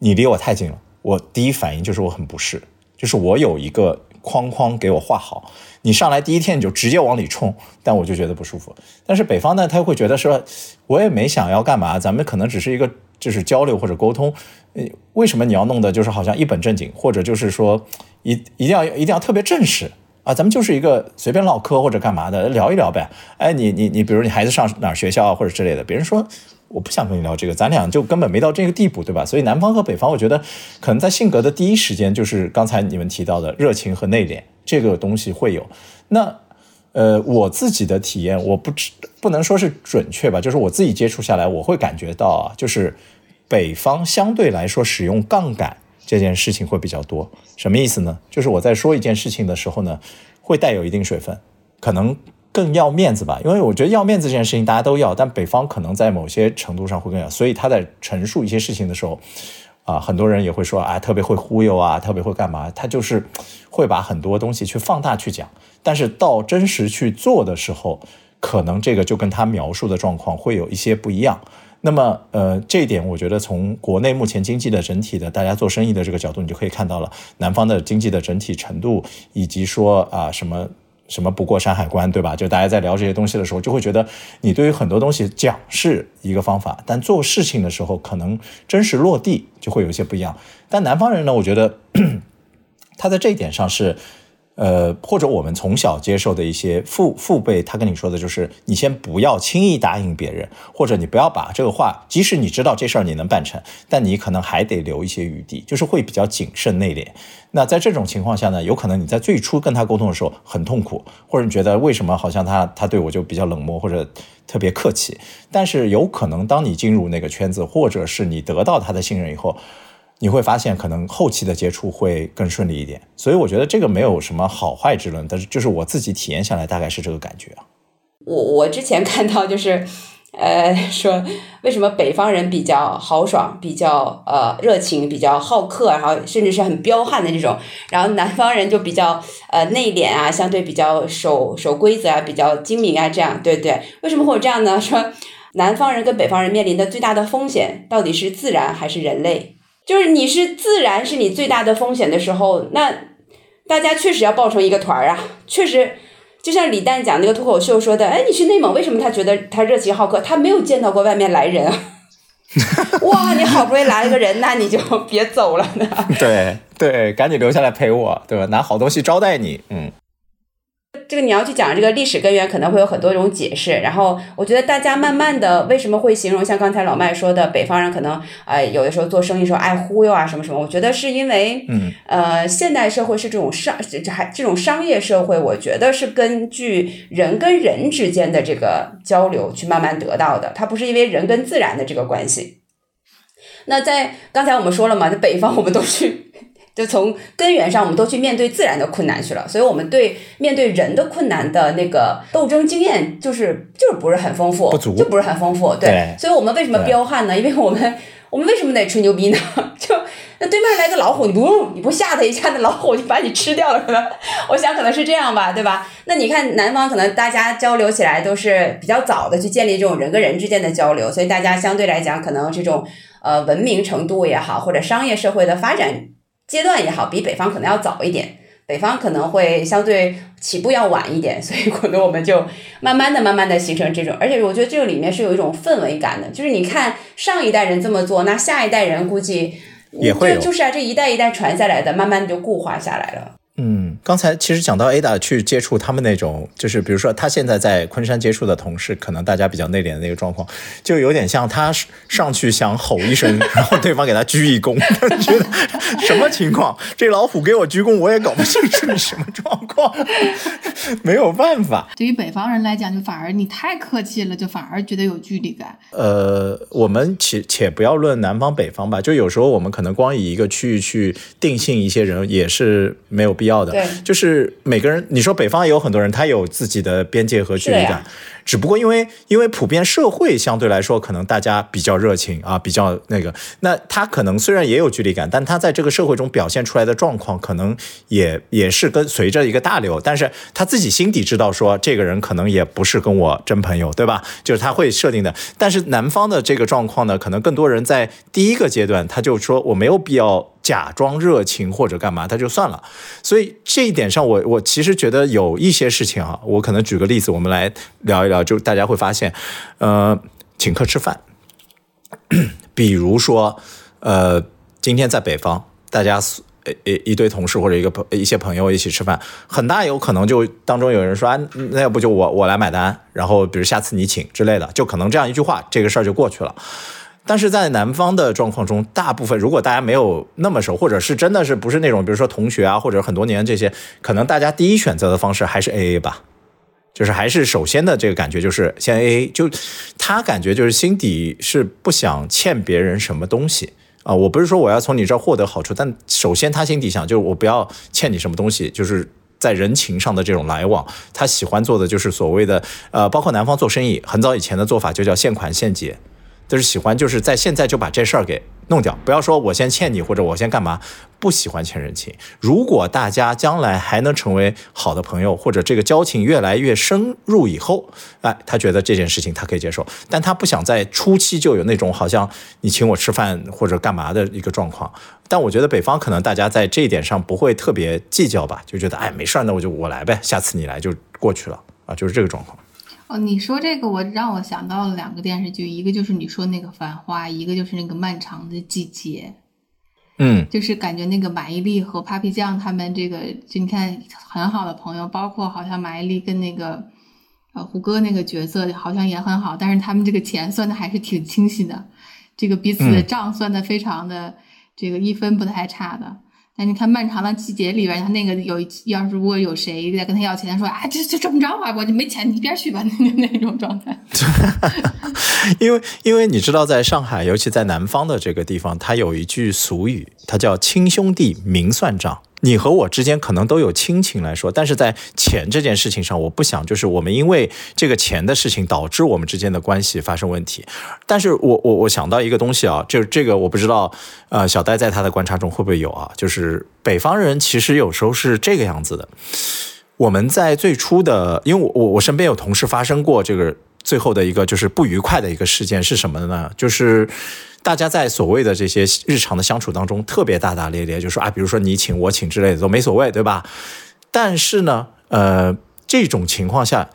你离我太近了，我第一反应就是我很不适，就是我有一个框框给我画好，你上来第一天你就直接往里冲，但我就觉得不舒服。但是北方呢，他会觉得说，我也没想要干嘛，咱们可能只是一个就是交流或者沟通，呃，为什么你要弄的就是好像一本正经，或者就是说一一定要一定要特别正式？啊，咱们就是一个随便唠嗑或者干嘛的，聊一聊呗。哎，你你你，比如你孩子上哪儿学校，或者之类的，别人说我不想跟你聊这个，咱俩就根本没到这个地步，对吧？所以南方和北方，我觉得可能在性格的第一时间，就是刚才你们提到的热情和内敛这个东西会有。那呃，我自己的体验，我不知不能说是准确吧，就是我自己接触下来，我会感觉到啊，就是北方相对来说使用杠杆。这件事情会比较多，什么意思呢？就是我在说一件事情的时候呢，会带有一定水分，可能更要面子吧。因为我觉得要面子这件事情大家都要，但北方可能在某些程度上会更要。所以他在陈述一些事情的时候，啊，很多人也会说啊，特别会忽悠啊，特别会干嘛？他就是会把很多东西去放大去讲，但是到真实去做的时候，可能这个就跟他描述的状况会有一些不一样。那么，呃，这一点我觉得从国内目前经济的整体的大家做生意的这个角度，你就可以看到了南方的经济的整体程度，以及说啊什么什么不过山海关，对吧？就大家在聊这些东西的时候，就会觉得你对于很多东西讲是一个方法，但做事情的时候可能真实落地就会有些不一样。但南方人呢，我觉得 他在这一点上是。呃，或者我们从小接受的一些父父辈，他跟你说的就是，你先不要轻易答应别人，或者你不要把这个话，即使你知道这事儿你能办成，但你可能还得留一些余地，就是会比较谨慎内敛。那在这种情况下呢，有可能你在最初跟他沟通的时候很痛苦，或者你觉得为什么好像他他对我就比较冷漠或者特别客气，但是有可能当你进入那个圈子，或者是你得到他的信任以后。你会发现，可能后期的接触会更顺利一点，所以我觉得这个没有什么好坏之论，但是就是我自己体验下来，大概是这个感觉啊。我我之前看到就是，呃，说为什么北方人比较豪爽，比较呃热情，比较好客，然后甚至是很彪悍的这种，然后南方人就比较呃内敛啊，相对比较守守规则啊，比较精明啊，这样对对？为什么会有这样呢？说南方人跟北方人面临的最大的风险，到底是自然还是人类？就是你是自然是你最大的风险的时候，那大家确实要抱成一个团儿啊！确实，就像李诞讲那个脱口秀说的，哎，你去内蒙为什么他觉得他热情好客？他没有见到过外面来人啊！哇，你好不容易来了个人，那你就别走了呢。对对，赶紧留下来陪我，对吧？拿好东西招待你，嗯。这个你要去讲这个历史根源，可能会有很多种解释。然后我觉得大家慢慢的为什么会形容像刚才老麦说的，北方人可能呃有的时候做生意时候爱忽悠啊什么什么。我觉得是因为，嗯，呃，现代社会是这种商这还这种商业社会，我觉得是根据人跟人之间的这个交流去慢慢得到的，它不是因为人跟自然的这个关系。那在刚才我们说了嘛，在北方我们都去。就从根源上，我们都去面对自然的困难去了，所以我们对面对人的困难的那个斗争经验，就是就是不是很丰富，就不是很丰富。对，所以我们为什么彪悍呢？因为我们我们为什么得吹牛逼呢？就那对面来个老虎，你不用你不吓他一下，那老虎就把你吃掉了。可 能我想可能是这样吧，对吧？那你看南方可能大家交流起来都是比较早的去建立这种人跟人之间的交流，所以大家相对来讲可能这种呃文明程度也好，或者商业社会的发展。阶段也好，比北方可能要早一点，北方可能会相对起步要晚一点，所以可能我们就慢慢的、慢慢的形成这种，而且我觉得这个里面是有一种氛围感的，就是你看上一代人这么做，那下一代人估计也会就是啊，这一代一代传下来的，慢慢的就固化下来了。嗯，刚才其实讲到 Ada 去接触他们那种，就是比如说他现在在昆山接触的同事，可能大家比较内敛的那个状况，就有点像他上去想吼一声，然后对方给他鞠一躬，觉得什么情况？这老虎给我鞠躬，我也搞不清楚你什么状况，没有办法。对于北方人来讲，就反而你太客气了，就反而觉得有距离感。呃，我们且且不要论南方北方吧，就有时候我们可能光以一个区域去定性一些人，也是没有必要。要的，就是每个人，你说北方也有很多人，他有自己的边界和距离感。只不过因为因为普遍社会相对来说可能大家比较热情啊，比较那个，那他可能虽然也有距离感，但他在这个社会中表现出来的状况可能也也是跟随着一个大流，但是他自己心底知道说这个人可能也不是跟我真朋友，对吧？就是他会设定的。但是南方的这个状况呢，可能更多人在第一个阶段他就说我没有必要假装热情或者干嘛，他就算了。所以这一点上，我我其实觉得有一些事情啊，我可能举个例子，我们来聊一聊。就大家会发现，呃，请客吃饭，比如说，呃，今天在北方，大家一一堆同事或者一个朋一些朋友一起吃饭，很大有可能就当中有人说，啊，那要不就我我来买单，然后比如下次你请之类的，就可能这样一句话，这个事儿就过去了。但是在南方的状况中，大部分如果大家没有那么熟，或者是真的是不是那种，比如说同学啊，或者很多年这些，可能大家第一选择的方式还是 A A 吧。就是还是首先的这个感觉就是先 A A，就他感觉就是心底是不想欠别人什么东西啊。我不是说我要从你这儿获得好处，但首先他心底想就是我不要欠你什么东西，就是在人情上的这种来往。他喜欢做的就是所谓的呃，包括男方做生意，很早以前的做法就叫现款现结。就是喜欢，就是在现在就把这事儿给弄掉，不要说我先欠你或者我先干嘛，不喜欢欠人情。如果大家将来还能成为好的朋友，或者这个交情越来越深入以后，哎，他觉得这件事情他可以接受，但他不想在初期就有那种好像你请我吃饭或者干嘛的一个状况。但我觉得北方可能大家在这一点上不会特别计较吧，就觉得哎没事，那我就我来呗，下次你来就过去了啊，就是这个状况。哦，你说这个我让我想到了两个电视剧，一个就是你说那个《繁花》，一个就是那个《漫长的季节》。嗯就是感觉那个马伊琍和 Papi 酱他们这个，就你看很好的朋友，包括好像马伊琍跟那个呃胡歌那个角色好像也很好，但是他们这个钱算的还是挺清晰的，这个彼此的嗯账算的非常的、这个一分不太差的。你看《漫长的季节》里边，他那个有要是如果有谁在跟他要钱，说啊这就这么着吧，我就没钱，你一边去吧，那那种状态。因为因为你知道，在上海，尤其在南方的这个地方，它有一句俗语，它叫“亲兄弟明算账”。你和我之间可能都有亲情来说，但是在钱这件事情上，我不想就是我们因为这个钱的事情导致我们之间的关系发生问题。但是我我我想到一个东西啊，就是这个我不知道，呃，小戴在他的观察中会不会有啊？就是北方人其实有时候是这个样子的。我们在最初的，因为我我我身边有同事发生过这个最后的一个就是不愉快的一个事件是什么呢？就是大家在所谓的这些日常的相处当中特别大大咧咧，就说啊，比如说你请我请之类的都没所谓，对吧？但是呢，呃，这种情况下。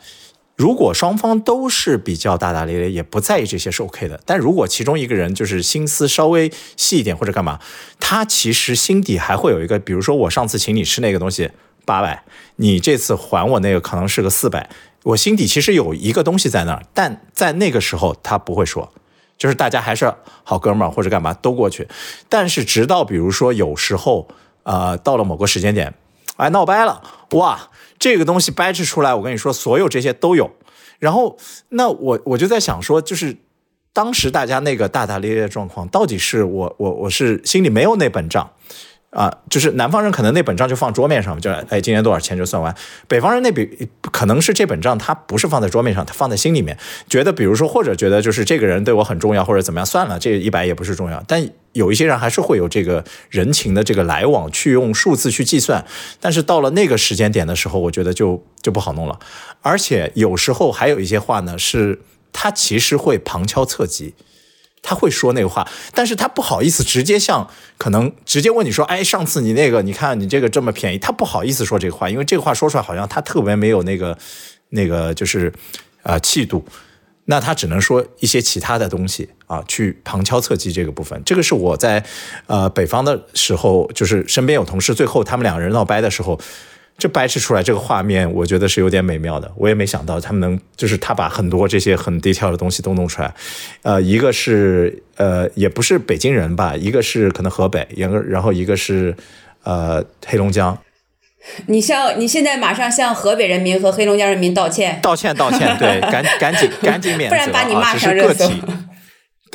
如果双方都是比较大大咧咧，也不在意这些是 OK 的。但如果其中一个人就是心思稍微细一点或者干嘛，他其实心底还会有一个，比如说我上次请你吃那个东西八百，你这次还我那个可能是个四百，我心底其实有一个东西在那儿，但在那个时候他不会说，就是大家还是好哥们儿或者干嘛都过去。但是直到比如说有时候，呃，到了某个时间点，哎，闹掰了，哇！这个东西掰扯出来，我跟你说，所有这些都有。然后，那我我就在想说，就是当时大家那个大大咧咧的状况，到底是我我我是心里没有那本账啊、就是南方人可能那本账就放桌面上，就哎今年多少钱就算完。北方人那笔可能是这本账他不是放在桌面上，他放在心里面，觉得比如说或者觉得就是这个人对我很重要，或者怎么样，算了，这一百也不是重要。但有一些人还是会有这个人情的这个来往，去用数字去计算。但是到了那个时间点的时候，我觉得就就不好弄了。而且有时候还有一些话呢，是他其实会旁敲侧击。他会说那个话，但是他不好意思直接向可能直接问你说，哎，上次你那个，你看你这个这么便宜，他不好意思说这个话，因为这个话说出来好像他特别没有那个 那个就是呃气度，那他只能说一些其他的东西啊，去旁敲侧击这个部分。这个是我在呃北方的时候，就是身边有同事，最后他们两个人闹掰的时候。这掰扯出来这个画面，我觉得是有点美妙的。我也没想到他们能，就是他把很多这些很低调的东西都弄出来。呃，一个是呃，也不是北京人吧，一个是可能河北，一个然后一个是呃黑龙江。你向你现在马上向河北人民和黑龙江人民道歉，道歉道歉，对，赶赶紧赶紧免责，不然把你骂上热搜个体。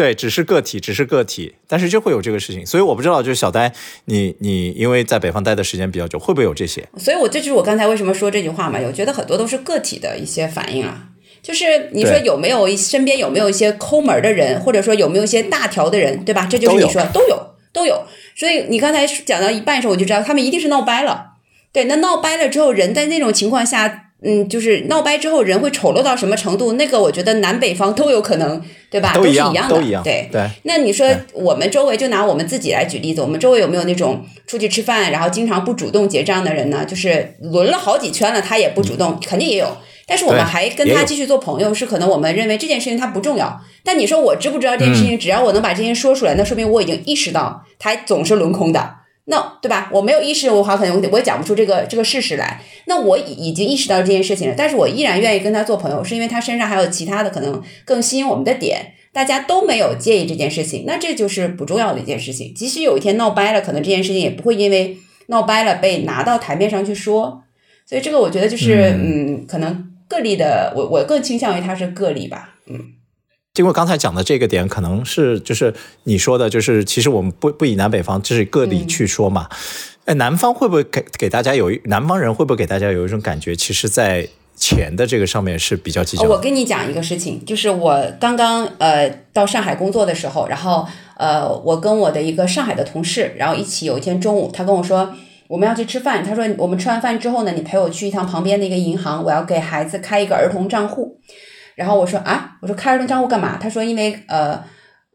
对，只是个体，只是个体，但是就会有这个事情，所以我不知道，就是小呆，你你因为在北方待的时间比较久，会不会有这些？所以我这就是我刚才为什么说这句话嘛，我觉得很多都是个体的一些反应啊。就是你说有没有一身边有没有一些抠门的人，或者说有没有一些大条的人，对吧？这就是你说都有都有。所以你刚才讲到一半的时候，我就知道他们一定是闹掰了。对，那闹掰了之后，人在那种情况下，嗯，就是闹掰之后人会丑陋到什么程度？那个我觉得南北方都有可能，对吧？都一样，是一样的，都一样，对。对。那你说我们周围就拿我们自己来举例子，我们周围有没有那种出去吃饭，然后经常不主动结账的人呢？就是轮了好几圈了，他也不主动，肯定也有。但是我们还跟他继续做朋友，是可能我们认为这件事情他不重要。但你说我知不知道这件事情？只要我能把这件事说出来，那说明我已经意识到他总是轮空的。那对吧？我没有意识，我好可能我也讲不出这个这个事实来。那我已已经意识到这件事情了，但是我依然愿意跟他做朋友，是因为他身上还有其他的可能更吸引我们的点。大家都没有介意这件事情，那这就是不重要的一件事情。即使有一天闹掰了，可能这件事情也不会因为闹掰了被拿到台面上去说。所以这个我觉得就是，嗯，可能个例的，我我更倾向于它是个例吧。经过刚才讲的这个点，可能是就是你说的，就是其实我们不不以南北方，就是个例去说嘛。哎、南方会不会给给大家有一南方人会不会给大家有一种感觉，其实，在钱的这个上面是比较计较。我跟你讲一个事情，就是我刚刚呃到上海工作的时候，然后呃我跟我的一个上海的同事，然后一起有一天中午，他跟我说我们要去吃饭，他说我们吃完饭之后呢，你陪我去一趟旁边的一个银行，我要给孩子开一个儿童账户。然后我说啊，我说开儿童账户干嘛？他说因为呃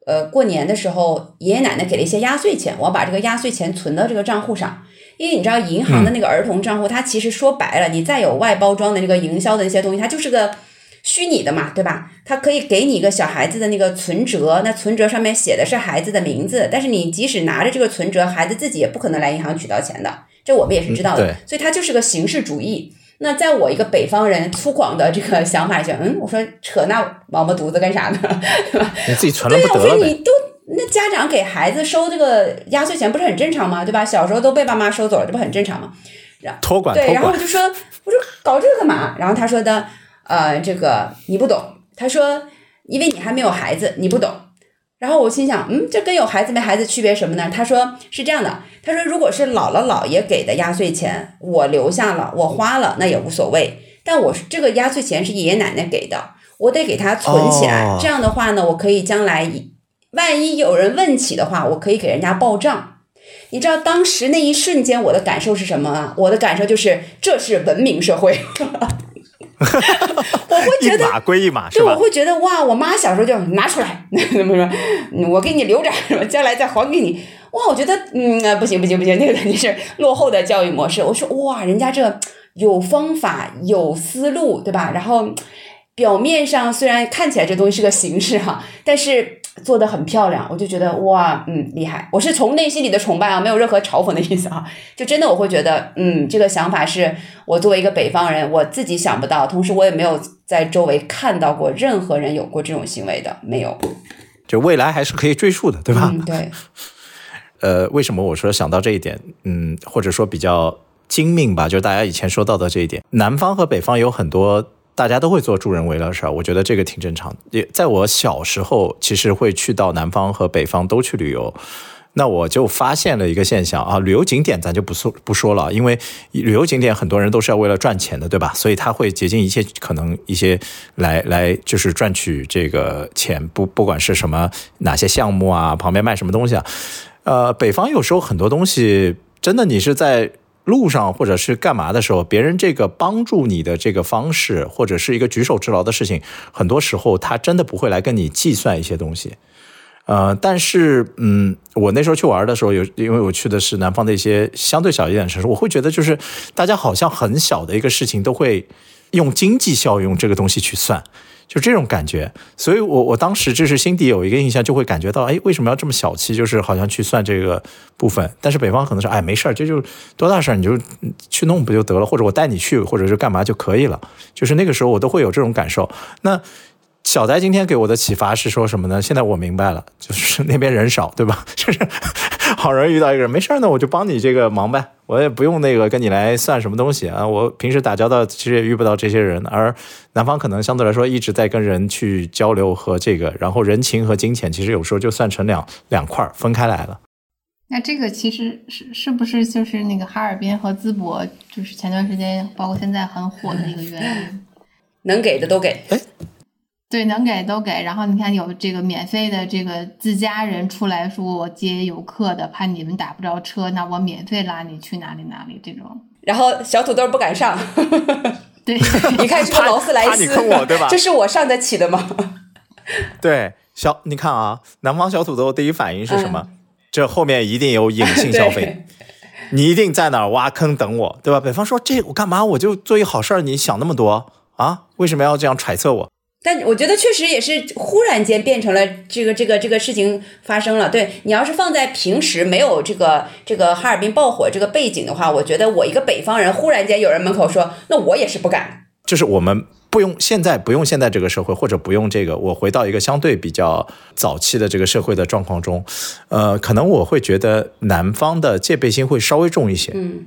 呃过年的时候爷爷奶奶给了一些压岁钱，我要把这个压岁钱存到这个账户上。因为你知道银行的那个儿童账户，它其实说白了，你再有外包装的这个营销的那些东西，它就是个虚拟的嘛，对吧？它可以给你一个小孩子的那个存折，那存折上面写的是孩子的名字，但是你即使拿着这个存折，孩子自己也不可能来银行取到钱的，这我们也是知道的。对所以它就是个形式主义。那在我一个北方人粗犷的这个想法下，嗯，我说扯那王八犊子干啥呢？对吧？你自己存了不得。我说你都那家长给孩子收这个压岁钱不是很正常吗？对吧？小时候都被爸妈收走了，这不很正常吗？然，托管对，然后我就说，我说搞这个干嘛？然后他说的，呃，这个你不懂。他说，因为你还没有孩子，你不懂。然后我心想，嗯，这跟有孩子没孩子区别什么呢？他说是这样的，他说如果是姥姥姥爷给的压岁钱，我留下了，我花了，那也无所谓。但我这个压岁钱是爷爷奶奶给的，我得给他存起来。哦这样的话呢，我可以将来万一有人问起的话，我可以给人家报账。你知道当时那一瞬间我的感受是什么吗？我的感受就是这是文明社会，我会觉得。一码归一码是对，我？会觉得哇，我妈小时候就拿出来，怎么说？嗯我给你留着，是吧？将来再还给你。哇，我觉得嗯，呃不行不行不行，那个肯定是落后的教育模式。我说哇，人家这有方法有思路，对吧？然后表面上虽然看起来这东西是个形式哈，但是做的很漂亮，我就觉得哇，嗯，厉害。我是从内心里的崇拜啊，没有任何嘲讽的意思啊，就真的我会觉得，嗯，这个想法是我作为一个北方人，我自己想不到，同时我也没有在周围看到过任何人有过这种行为的，没有。就未来还是可以追溯的，对吧？嗯，对，呃，为什么我说想到这一点？嗯，或者说比较精明吧，就是大家以前说到的这一点，南方和北方有很多大家都会做助人为乐的事儿，我觉得这个挺正常的。也在我小时候，其实会去到南方和北方都去旅游。那我就发现了一个现象啊，旅游景点咱就不说不说了，因为旅游景点很多人都是要为了赚钱的，对吧？所以他会竭尽一切可能一些来来就是赚取这个钱，不不管是什么哪些项目啊，旁边卖什么东西啊，呃，北方有时候很多东西真的你是在路上或者是干嘛的时候，别人这个帮助你的这个方式，或者是一个举手之劳的事情，很多时候他真的不会来跟你计算一些东西。呃，但是，嗯，我那时候去玩的时候，有因为我去的是南方的一些相对小一点的城市，我会觉得就是大家好像很小的一个事情都会用经济效用这个东西去算，就这种感觉。所以我我当时就是心底有一个印象，就会感觉到，哎，为什么要这么小气？就是好像去算这个部分。但是北方可能是，哎，没事儿，这就多大事儿，你就去弄不就得了，或者我带你去，或者是干嘛就可以了。就是那个时候我都会有这种感受。那小呆今天给我的启发是说什么呢？现在我明白了，就是那边人少，对吧？就是好容易遇到一个人，没事儿呢，我就帮你这个忙呗，我也不用那个跟你来算什么东西啊。我平时打交道其实也遇不到这些人，而南方可能相对来说一直在跟人去交流和这个，然后人情和金钱其实有时候就算成两两块儿分开来了。那这个其实是是不是就是那个哈尔滨和淄博，就是前段时间包括现在很火的一个原因？能给的都给。对，能给都给。然后你看有这个免费的这个自家人出来说，我接游客的，怕你们打不着车，那我免费拉你去哪里哪里这种。然后小土豆不敢上，对，你看是个劳斯莱斯你斯，坑我对吧这是我上得起的吗？对，小你看啊，南方小土豆第一反应是什么？嗯这后面一定有隐性消费。你一定在哪儿挖坑等我，对吧？北方说这我干嘛？我就做一好事儿，你想那么多啊？为什么要这样揣测我？但我觉得确实也是忽然间变成了这个这个这个事情发生了。对你要是放在平时没有这个这个哈尔滨爆火这个背景的话，我觉得我一个北方人忽然间有人门口说，那我也是不敢。就是我们不用现在不用现在这个社会，或者不用这个，我回到一个相对比较早期的这个社会的状况中，呃，可能我会觉得南方的戒备心会稍微重一些。嗯，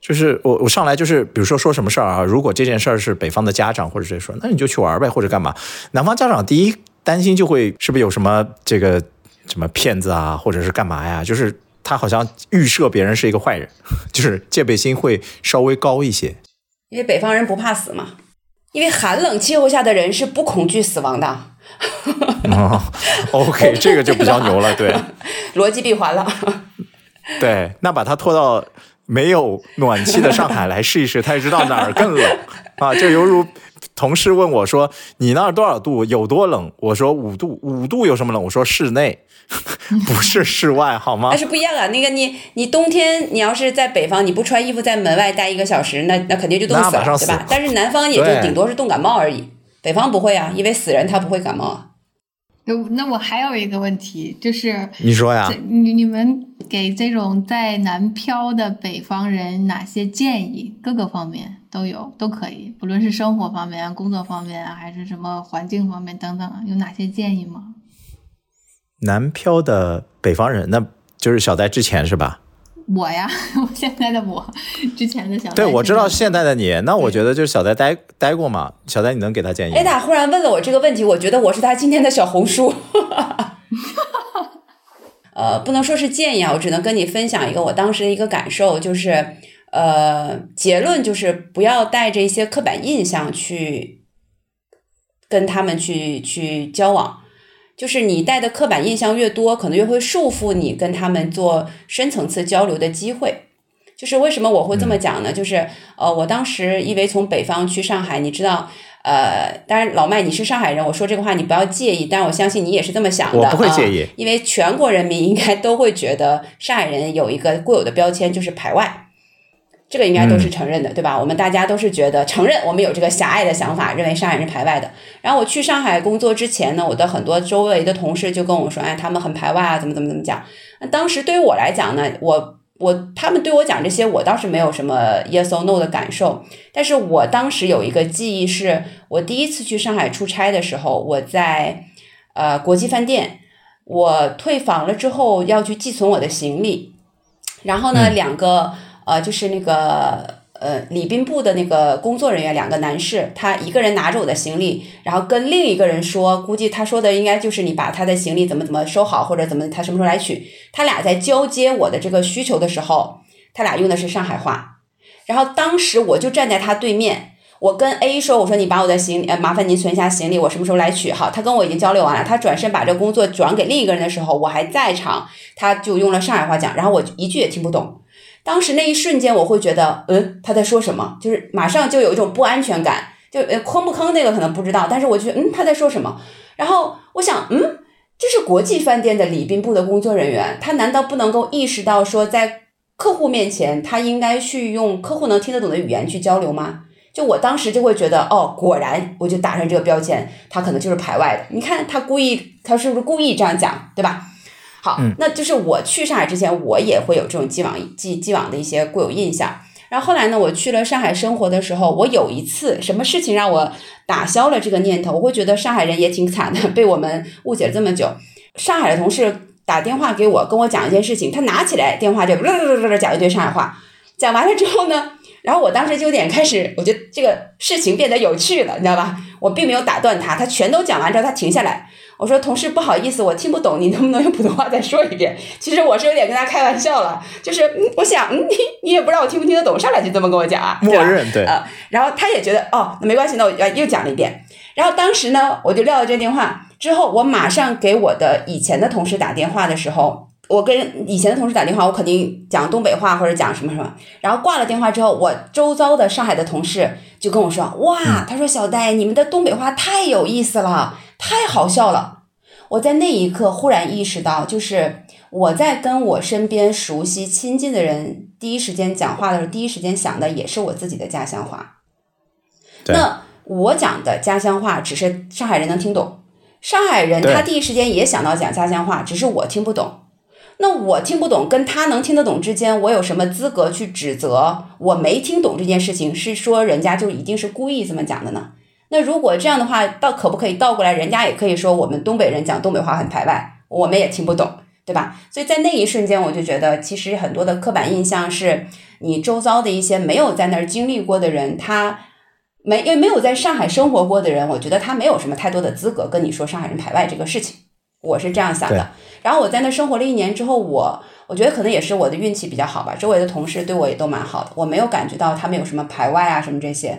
就是我我上来就是，比如说说什么事儿啊，如果这件事儿是北方的家长或者谁说，那你就去玩呗，或者干嘛？南方家长第一担心就会是不是有什么这个什么骗子啊，或者是干嘛呀？就是他好像预设别人是一个坏人，就是戒备心会稍微高一些。因为北方人不怕死嘛，因为寒冷气候下的人是不恐惧死亡的，哦，OK，这个就比较牛了，对 逻辑闭环了。对，那把它拖到没有暖气的上海来试一试，他就知道哪儿更冷 啊，就犹如。同事问我说：“你那儿多少度？有多冷？”我说：“五度。五度有什么冷？”我说：“室内，不是室外，好吗但是不一样啊，那个你你冬天你要是在北方，你不穿衣服在门外待一个小时，那那肯定就冻死了，对吧？但是南方也就顶多是冻感冒而已。北方不会啊，因为死人他不会感冒啊。那那我还有一个问题，就是你说呀，你你们给这种在南漂的北方人哪些建议？各个方面都有，都可以，不论是生活方面啊、工作方面啊，还是什么环境方面等等啊，有哪些建议吗？南漂的北方人，那就是小戴之前是吧？我呀，我现在的我，之前的小对，我知道现现在的你，那我觉得就是小呆待待过嘛，小呆你能给他建议吗？Ada 忽然问了我这个问题，我觉得我是他今天的小红书。呃，不能说是建议啊，我只能跟你分享一个我当时的一个感受，就是呃，结论就是不要带着一些刻板印象去跟他们去去交往。就是你带的刻板印象越多，可能越会束缚你跟他们做深层次交流的机会。就是为什么我会这么讲呢？就是呃，我当时因为从北方去上海，你知道，呃，当然老麦你是上海人，我说这个话你不要介意，但我相信你也是这么想的，我不会介意啊因为全国人民应该都会觉得上海人有一个固有的标签，就是排外。这个应该都是承认的，对吧？我们大家都是觉得承认我们有这个狭隘的想法，认为上海人是排外的。然后我去上海工作之前呢，我的很多周围的同事就跟我说，哎，他们很排外啊，怎么怎么怎么讲。那当时对于我来讲呢，我我他们对我讲这些，我倒是没有什么 yes or no 的感受。但是我当时有一个记忆是，我第一次去上海出差的时候，我在呃国际饭店，我退房了之后要去寄存我的行李，然后呢，两个呃就是那个。呃，礼宾部的那个工作人员，两个男士，他一个人拿着我的行李，然后跟另一个人说，估计他说的应该就是你把他的行李怎么怎么收好，或者怎么他什么时候来取。他俩在交接我的这个需求的时候，他俩用的是上海话，然后当时我就站在他对面，我跟 A 说，我说你把我的行李，呃，麻烦您存一下行李，我什么时候来取？好，他跟我已经交流完了，他转身把这工作转给另一个人的时候，我还在场，他就用了上海话讲，然后我一句也听不懂。当时那一瞬间，我会觉得，嗯，他在说什么？就是马上就有一种不安全感，就呃坑不坑那个可能不知道，但是我觉得，嗯，他在说什么？然后我想，嗯，这是国际饭店的礼宾部的工作人员，他难道不能够意识到说，在客户面前，他应该去用客户能听得懂的语言去交流吗？就我当时就会觉得，哦，果然，我就打上这个标签，他可能就是排外的。你看他故意，他是不是故意这样讲，对吧？好，那就是我去上海之前，我也会有这种既往既既往的一些固有印象。然后后来呢，我去了上海生活的时候，我有一次什么事情让我打消了这个念头？我会觉得上海人也挺惨的，被我们误解了这么久。上海的同事打电话给我，跟我讲一件事情，他拿起来电话就讲一堆上海话，讲完了之后呢，然后我当时就有点开始，我觉得这个事情变得有趣了，你知道吧？我并没有打断他，他全都讲完之后，他停下来。我说同事不好意思，我听不懂，你能不能用普通话再说一遍？其实我是有点跟他开玩笑了，就是嗯，我想嗯，你你也不知道我听不听得懂，上来就这么跟我讲啊，默认对呃，然后他也觉得哦，那没关系，那我呃又讲了一遍。然后当时呢，我就撂了这电话之后，我马上给我的以前的同事打电话的时候，我跟以前的同事打电话，我肯定讲东北话或者讲什么什么。然后挂了电话之后，我周遭的上海的同事就跟我说：“哇，他说小戴，你们的东北话太有意思了，太好笑了。”我在那一刻忽然意识到，就是我在跟我身边熟悉、亲近的人第一时间讲话的时候，第一时间想的也是我自己的家乡话。那我讲的家乡话，只是上海人能听懂，上海人他第一时间也想到讲家乡话，只是我听不懂。那我听不懂，跟他能听得懂之间，我有什么资格去指责我没听懂这件事情？是说人家就一定是故意这么讲的呢？那如果这样的话，倒可不可以倒过来？人家也可以说我们东北人讲东北话很排外，我们也听不懂，对吧？所以在那一瞬间，我就觉得其实很多的刻板印象是你周遭的一些没有在那儿经历过的人，他没因为没有在上海生活过的人，我觉得他没有什么太多的资格跟你说上海人排外这个事情。我是这样想的。然后我在那生活了一年之后，我我觉得可能也是我的运气比较好吧，周围的同事对我也都蛮好的，我没有感觉到他们有什么排外啊什么这些。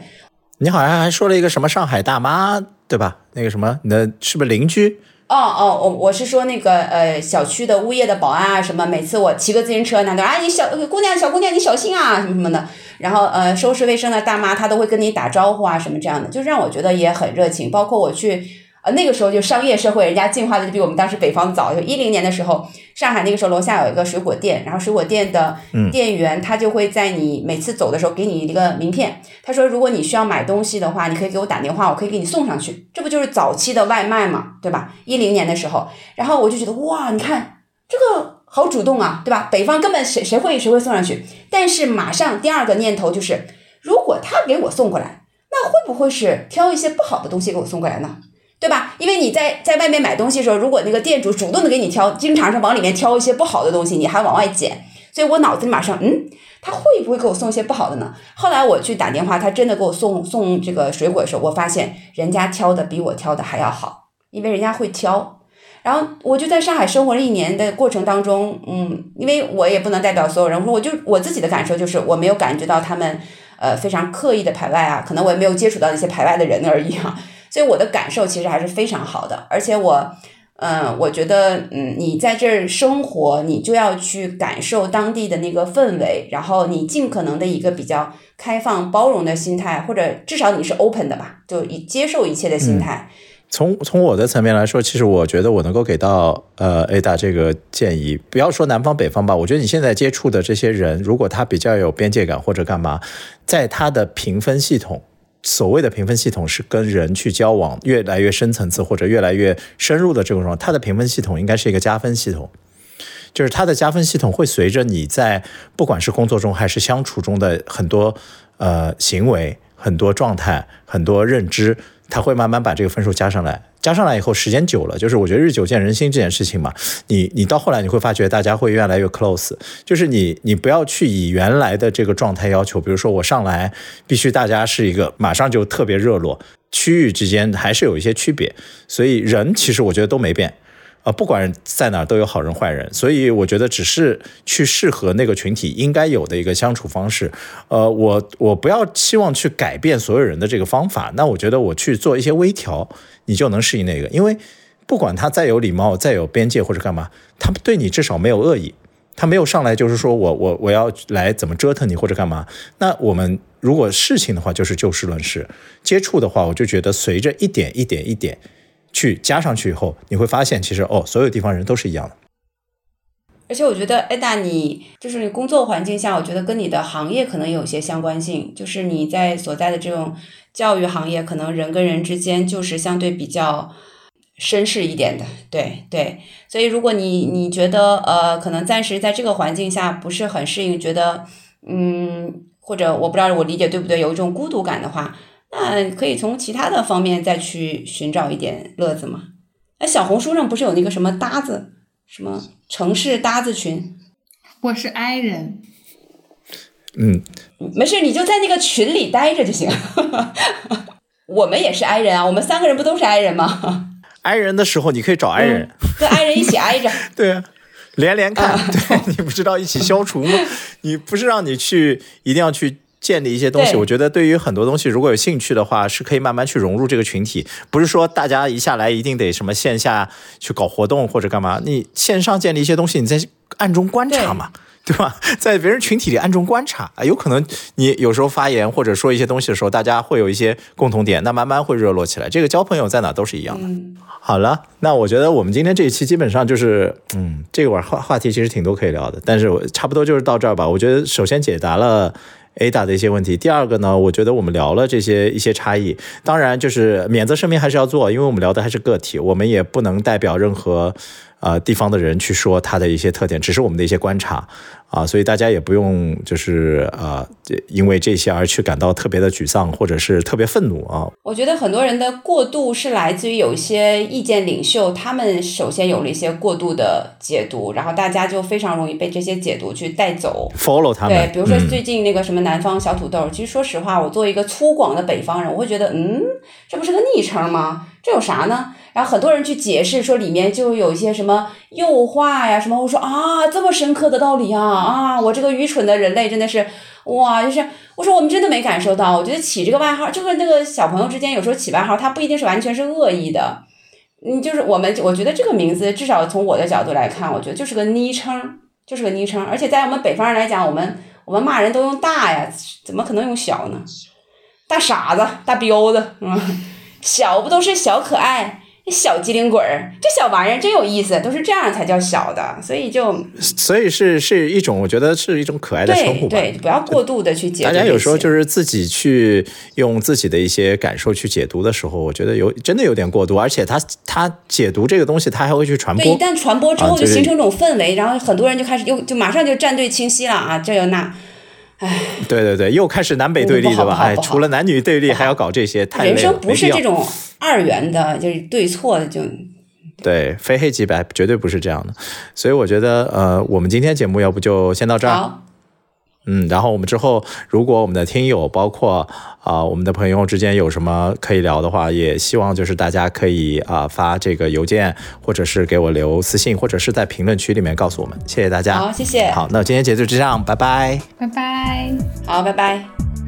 你好像还说了一个什么上海大妈，对吧？那个什么，你的是不是邻居？哦哦，我我是说那个呃小区的物业的保安啊什么，每次我骑个自行车，那个啊你小姑娘小姑娘你小心啊什么什么的，然后呃收拾卫生的大妈她都会跟你打招呼啊什么这样的，就让我觉得也很热情。包括我去呃，那个时候就商业社会，人家进化的就比我们当时北方早。就一零年的时候，上海那个时候楼下有一个水果店，然后水果店的店员他就会在你每次走的时候给你一个名片，他说如果你需要买东西的话，你可以给我打电话，我可以给你送上去。这不就是早期的外卖嘛，对吧？一零年的时候，然后我就觉得哇，你看这个好主动啊，对吧？北方根本谁谁会谁会送上去？但是马上第二个念头就是，如果他给我送过来，那会不会是挑一些不好的东西给我送过来呢？对吧？因为你在在外面买东西的时候，如果那个店主主动的给你挑，经常是往里面挑一些不好的东西，你还往外捡，所以我脑子里马上，嗯，他会不会给我送一些不好的呢？后来我去打电话，他真的给我送送这个水果的时候，我发现人家挑的比我挑的还要好，因为人家会挑。然后我就在上海生活了一年的过程当中，嗯，因为我也不能代表所有人，我就我自己的感受就是，我没有感觉到他们呃非常刻意的排外啊，可能我也没有接触到那些排外的人而已啊。所以我的感受其实还是非常好的，而且我，嗯，我觉得，嗯，你在这儿生活，你就要去感受当地的那个氛围，然后你尽可能的一个比较开放包容的心态，或者至少你是 open 的吧，就以接受一切的心态。从从我的层面来说，其实我觉得我能够给到呃 Ada 这个建议，不要说南方北方吧，我觉得你现在接触的这些人，如果他比较有边界感或者干嘛，在他的评分系统。所谓的评分系统是跟人去交往越来越深层次或者越来越深入的这种状态，它的评分系统应该是一个加分系统，就是它的加分系统会随着你在不管是工作中还是相处中的很多呃行为、很多状态、很多认知。他会慢慢把这个分数加上来，加上来以后，时间久了，就是我觉得日久见人心这件事情嘛。你你到后来你会发觉，大家会越来越 close。就是你你不要去以原来的这个状态要求，比如说我上来必须大家是一个马上就特别热络，区域之间还是有一些区别。所以人其实我觉得都没变。啊，不管在哪儿都有好人坏人，所以我觉得只是去适合那个群体应该有的一个相处方式。呃，我我不要期望去改变所有人的这个方法，那我觉得我去做一些微调，你就能适应那个。因为不管他再有礼貌、再有边界或者干嘛，他们对你至少没有恶意，他没有上来就是说我我我要来怎么折腾你或者干嘛。那我们如果事情的话，就是就事论事；接触的话，我就觉得随着一点一点一点。去加上去以后，你会发现其实哦，所有地方人都是一样的。而且我觉得，艾达，你就是你工作环境下，我觉得跟你的行业可能有些相关性。就是你在所在的这种教育行业，可能人跟人之间就是相对比较绅士一点的。对对，所以如果你你觉得呃，可能暂时在这个环境下不是很适应，觉得嗯，或者我不知道我理解对不对，有一种孤独感的话。那可以从其他的方面再去寻找一点乐子嘛？哎，小红书上不是有那个什么搭子，什么城市搭子群？我是 I 人。嗯，没事，你就在那个群里待着就行。我们也是 I 人啊，我们三个人不都是 I 人吗？I 人的时候你可以找 I 人，跟 I 人一起挨着。对啊，连连看。对，你不知道一起消除吗？你不是让你去，一定要去。建立一些东西，我觉得对于很多东西，如果有兴趣的话，是可以慢慢去融入这个群体。不是说大家一下来一定得什么线下去搞活动或者干嘛，你线上建立一些东西，你在暗中观察嘛，对吧？在别人群体里暗中观察啊，有可能你有时候发言或者说一些东西的时候，大家会有一些共同点，那慢慢会热络起来。这个交朋友在哪都是一样的。好了，那我觉得我们今天这一期基本上就是，嗯，这个话话题其实挺多可以聊的，但是我差不多就是到这儿吧。我觉得首先解答了。A 的一些问题。第二个呢，我觉得我们聊了这些一些差异，当然就是免责声明还是要做，因为我们聊的还是个体，我们也不能代表任何呃地方的人去说他的一些特点，只是我们的一些观察。啊，所以大家也不用就是呃，因为这些而去感到特别的沮丧或者是特别愤怒啊。我觉得很多人的过度是来自于有一些意见领袖，他们首先有了一些过度的解读，然后大家就非常容易被这些解读去带走，follow 他们。对，比如说最近那个什么南方小土豆，其实说实话，我作为一个粗犷的北方人，我会觉得，嗯，这不是个昵称吗？这有啥呢？然后很多人去解释说里面就有一些什么诱化呀什么，我说啊这么深刻的道理啊啊，我这个愚蠢的人类真的是哇，就是我说我们真的没感受到，我觉得起这个外号，就跟那个小朋友之间有时候起外号，他不一定是完全是恶意的，嗯，就是我们我觉得这个名字至少从我的角度来看，我觉得就是个昵称，就是个昵称，而且在我们北方人来讲，我们我们骂人都用大呀，怎么可能用小呢？大傻子，大彪子，嗯，小不都是小可爱？小机灵鬼儿，这小玩意儿真有意思，都是这样才叫小的，所以就所以是是一种，我觉得是一种可爱的称呼吧。对对，不要过度的去解读。大家有时候就是自己去用自己的一些感受去解读的时候，我觉得有真的有点过度，而且他他解读这个东西，他还会去传播。对，一旦传播之后，就形成一种氛围，然后很多人就开始又就马上就站队清晰了啊，这又那，对对对，又开始南北对立，对吧？哎，除了男女对立，还要搞这些，太累了。人生不是这种二元的，就是对错的，就对非黑即白，绝对不是这样的。所以我觉得，呃，我们今天节目要不就先到这儿。好。嗯，然后我们之后，如果我们的听友包括啊、我们的朋友之间有什么可以聊的话，也希望就是大家可以啊、发这个邮件，或者是给我留私信，或者是在评论区里面告诉我们。谢谢大家。好，谢谢。好，那今天节目就这样，拜拜。拜拜。好，拜拜。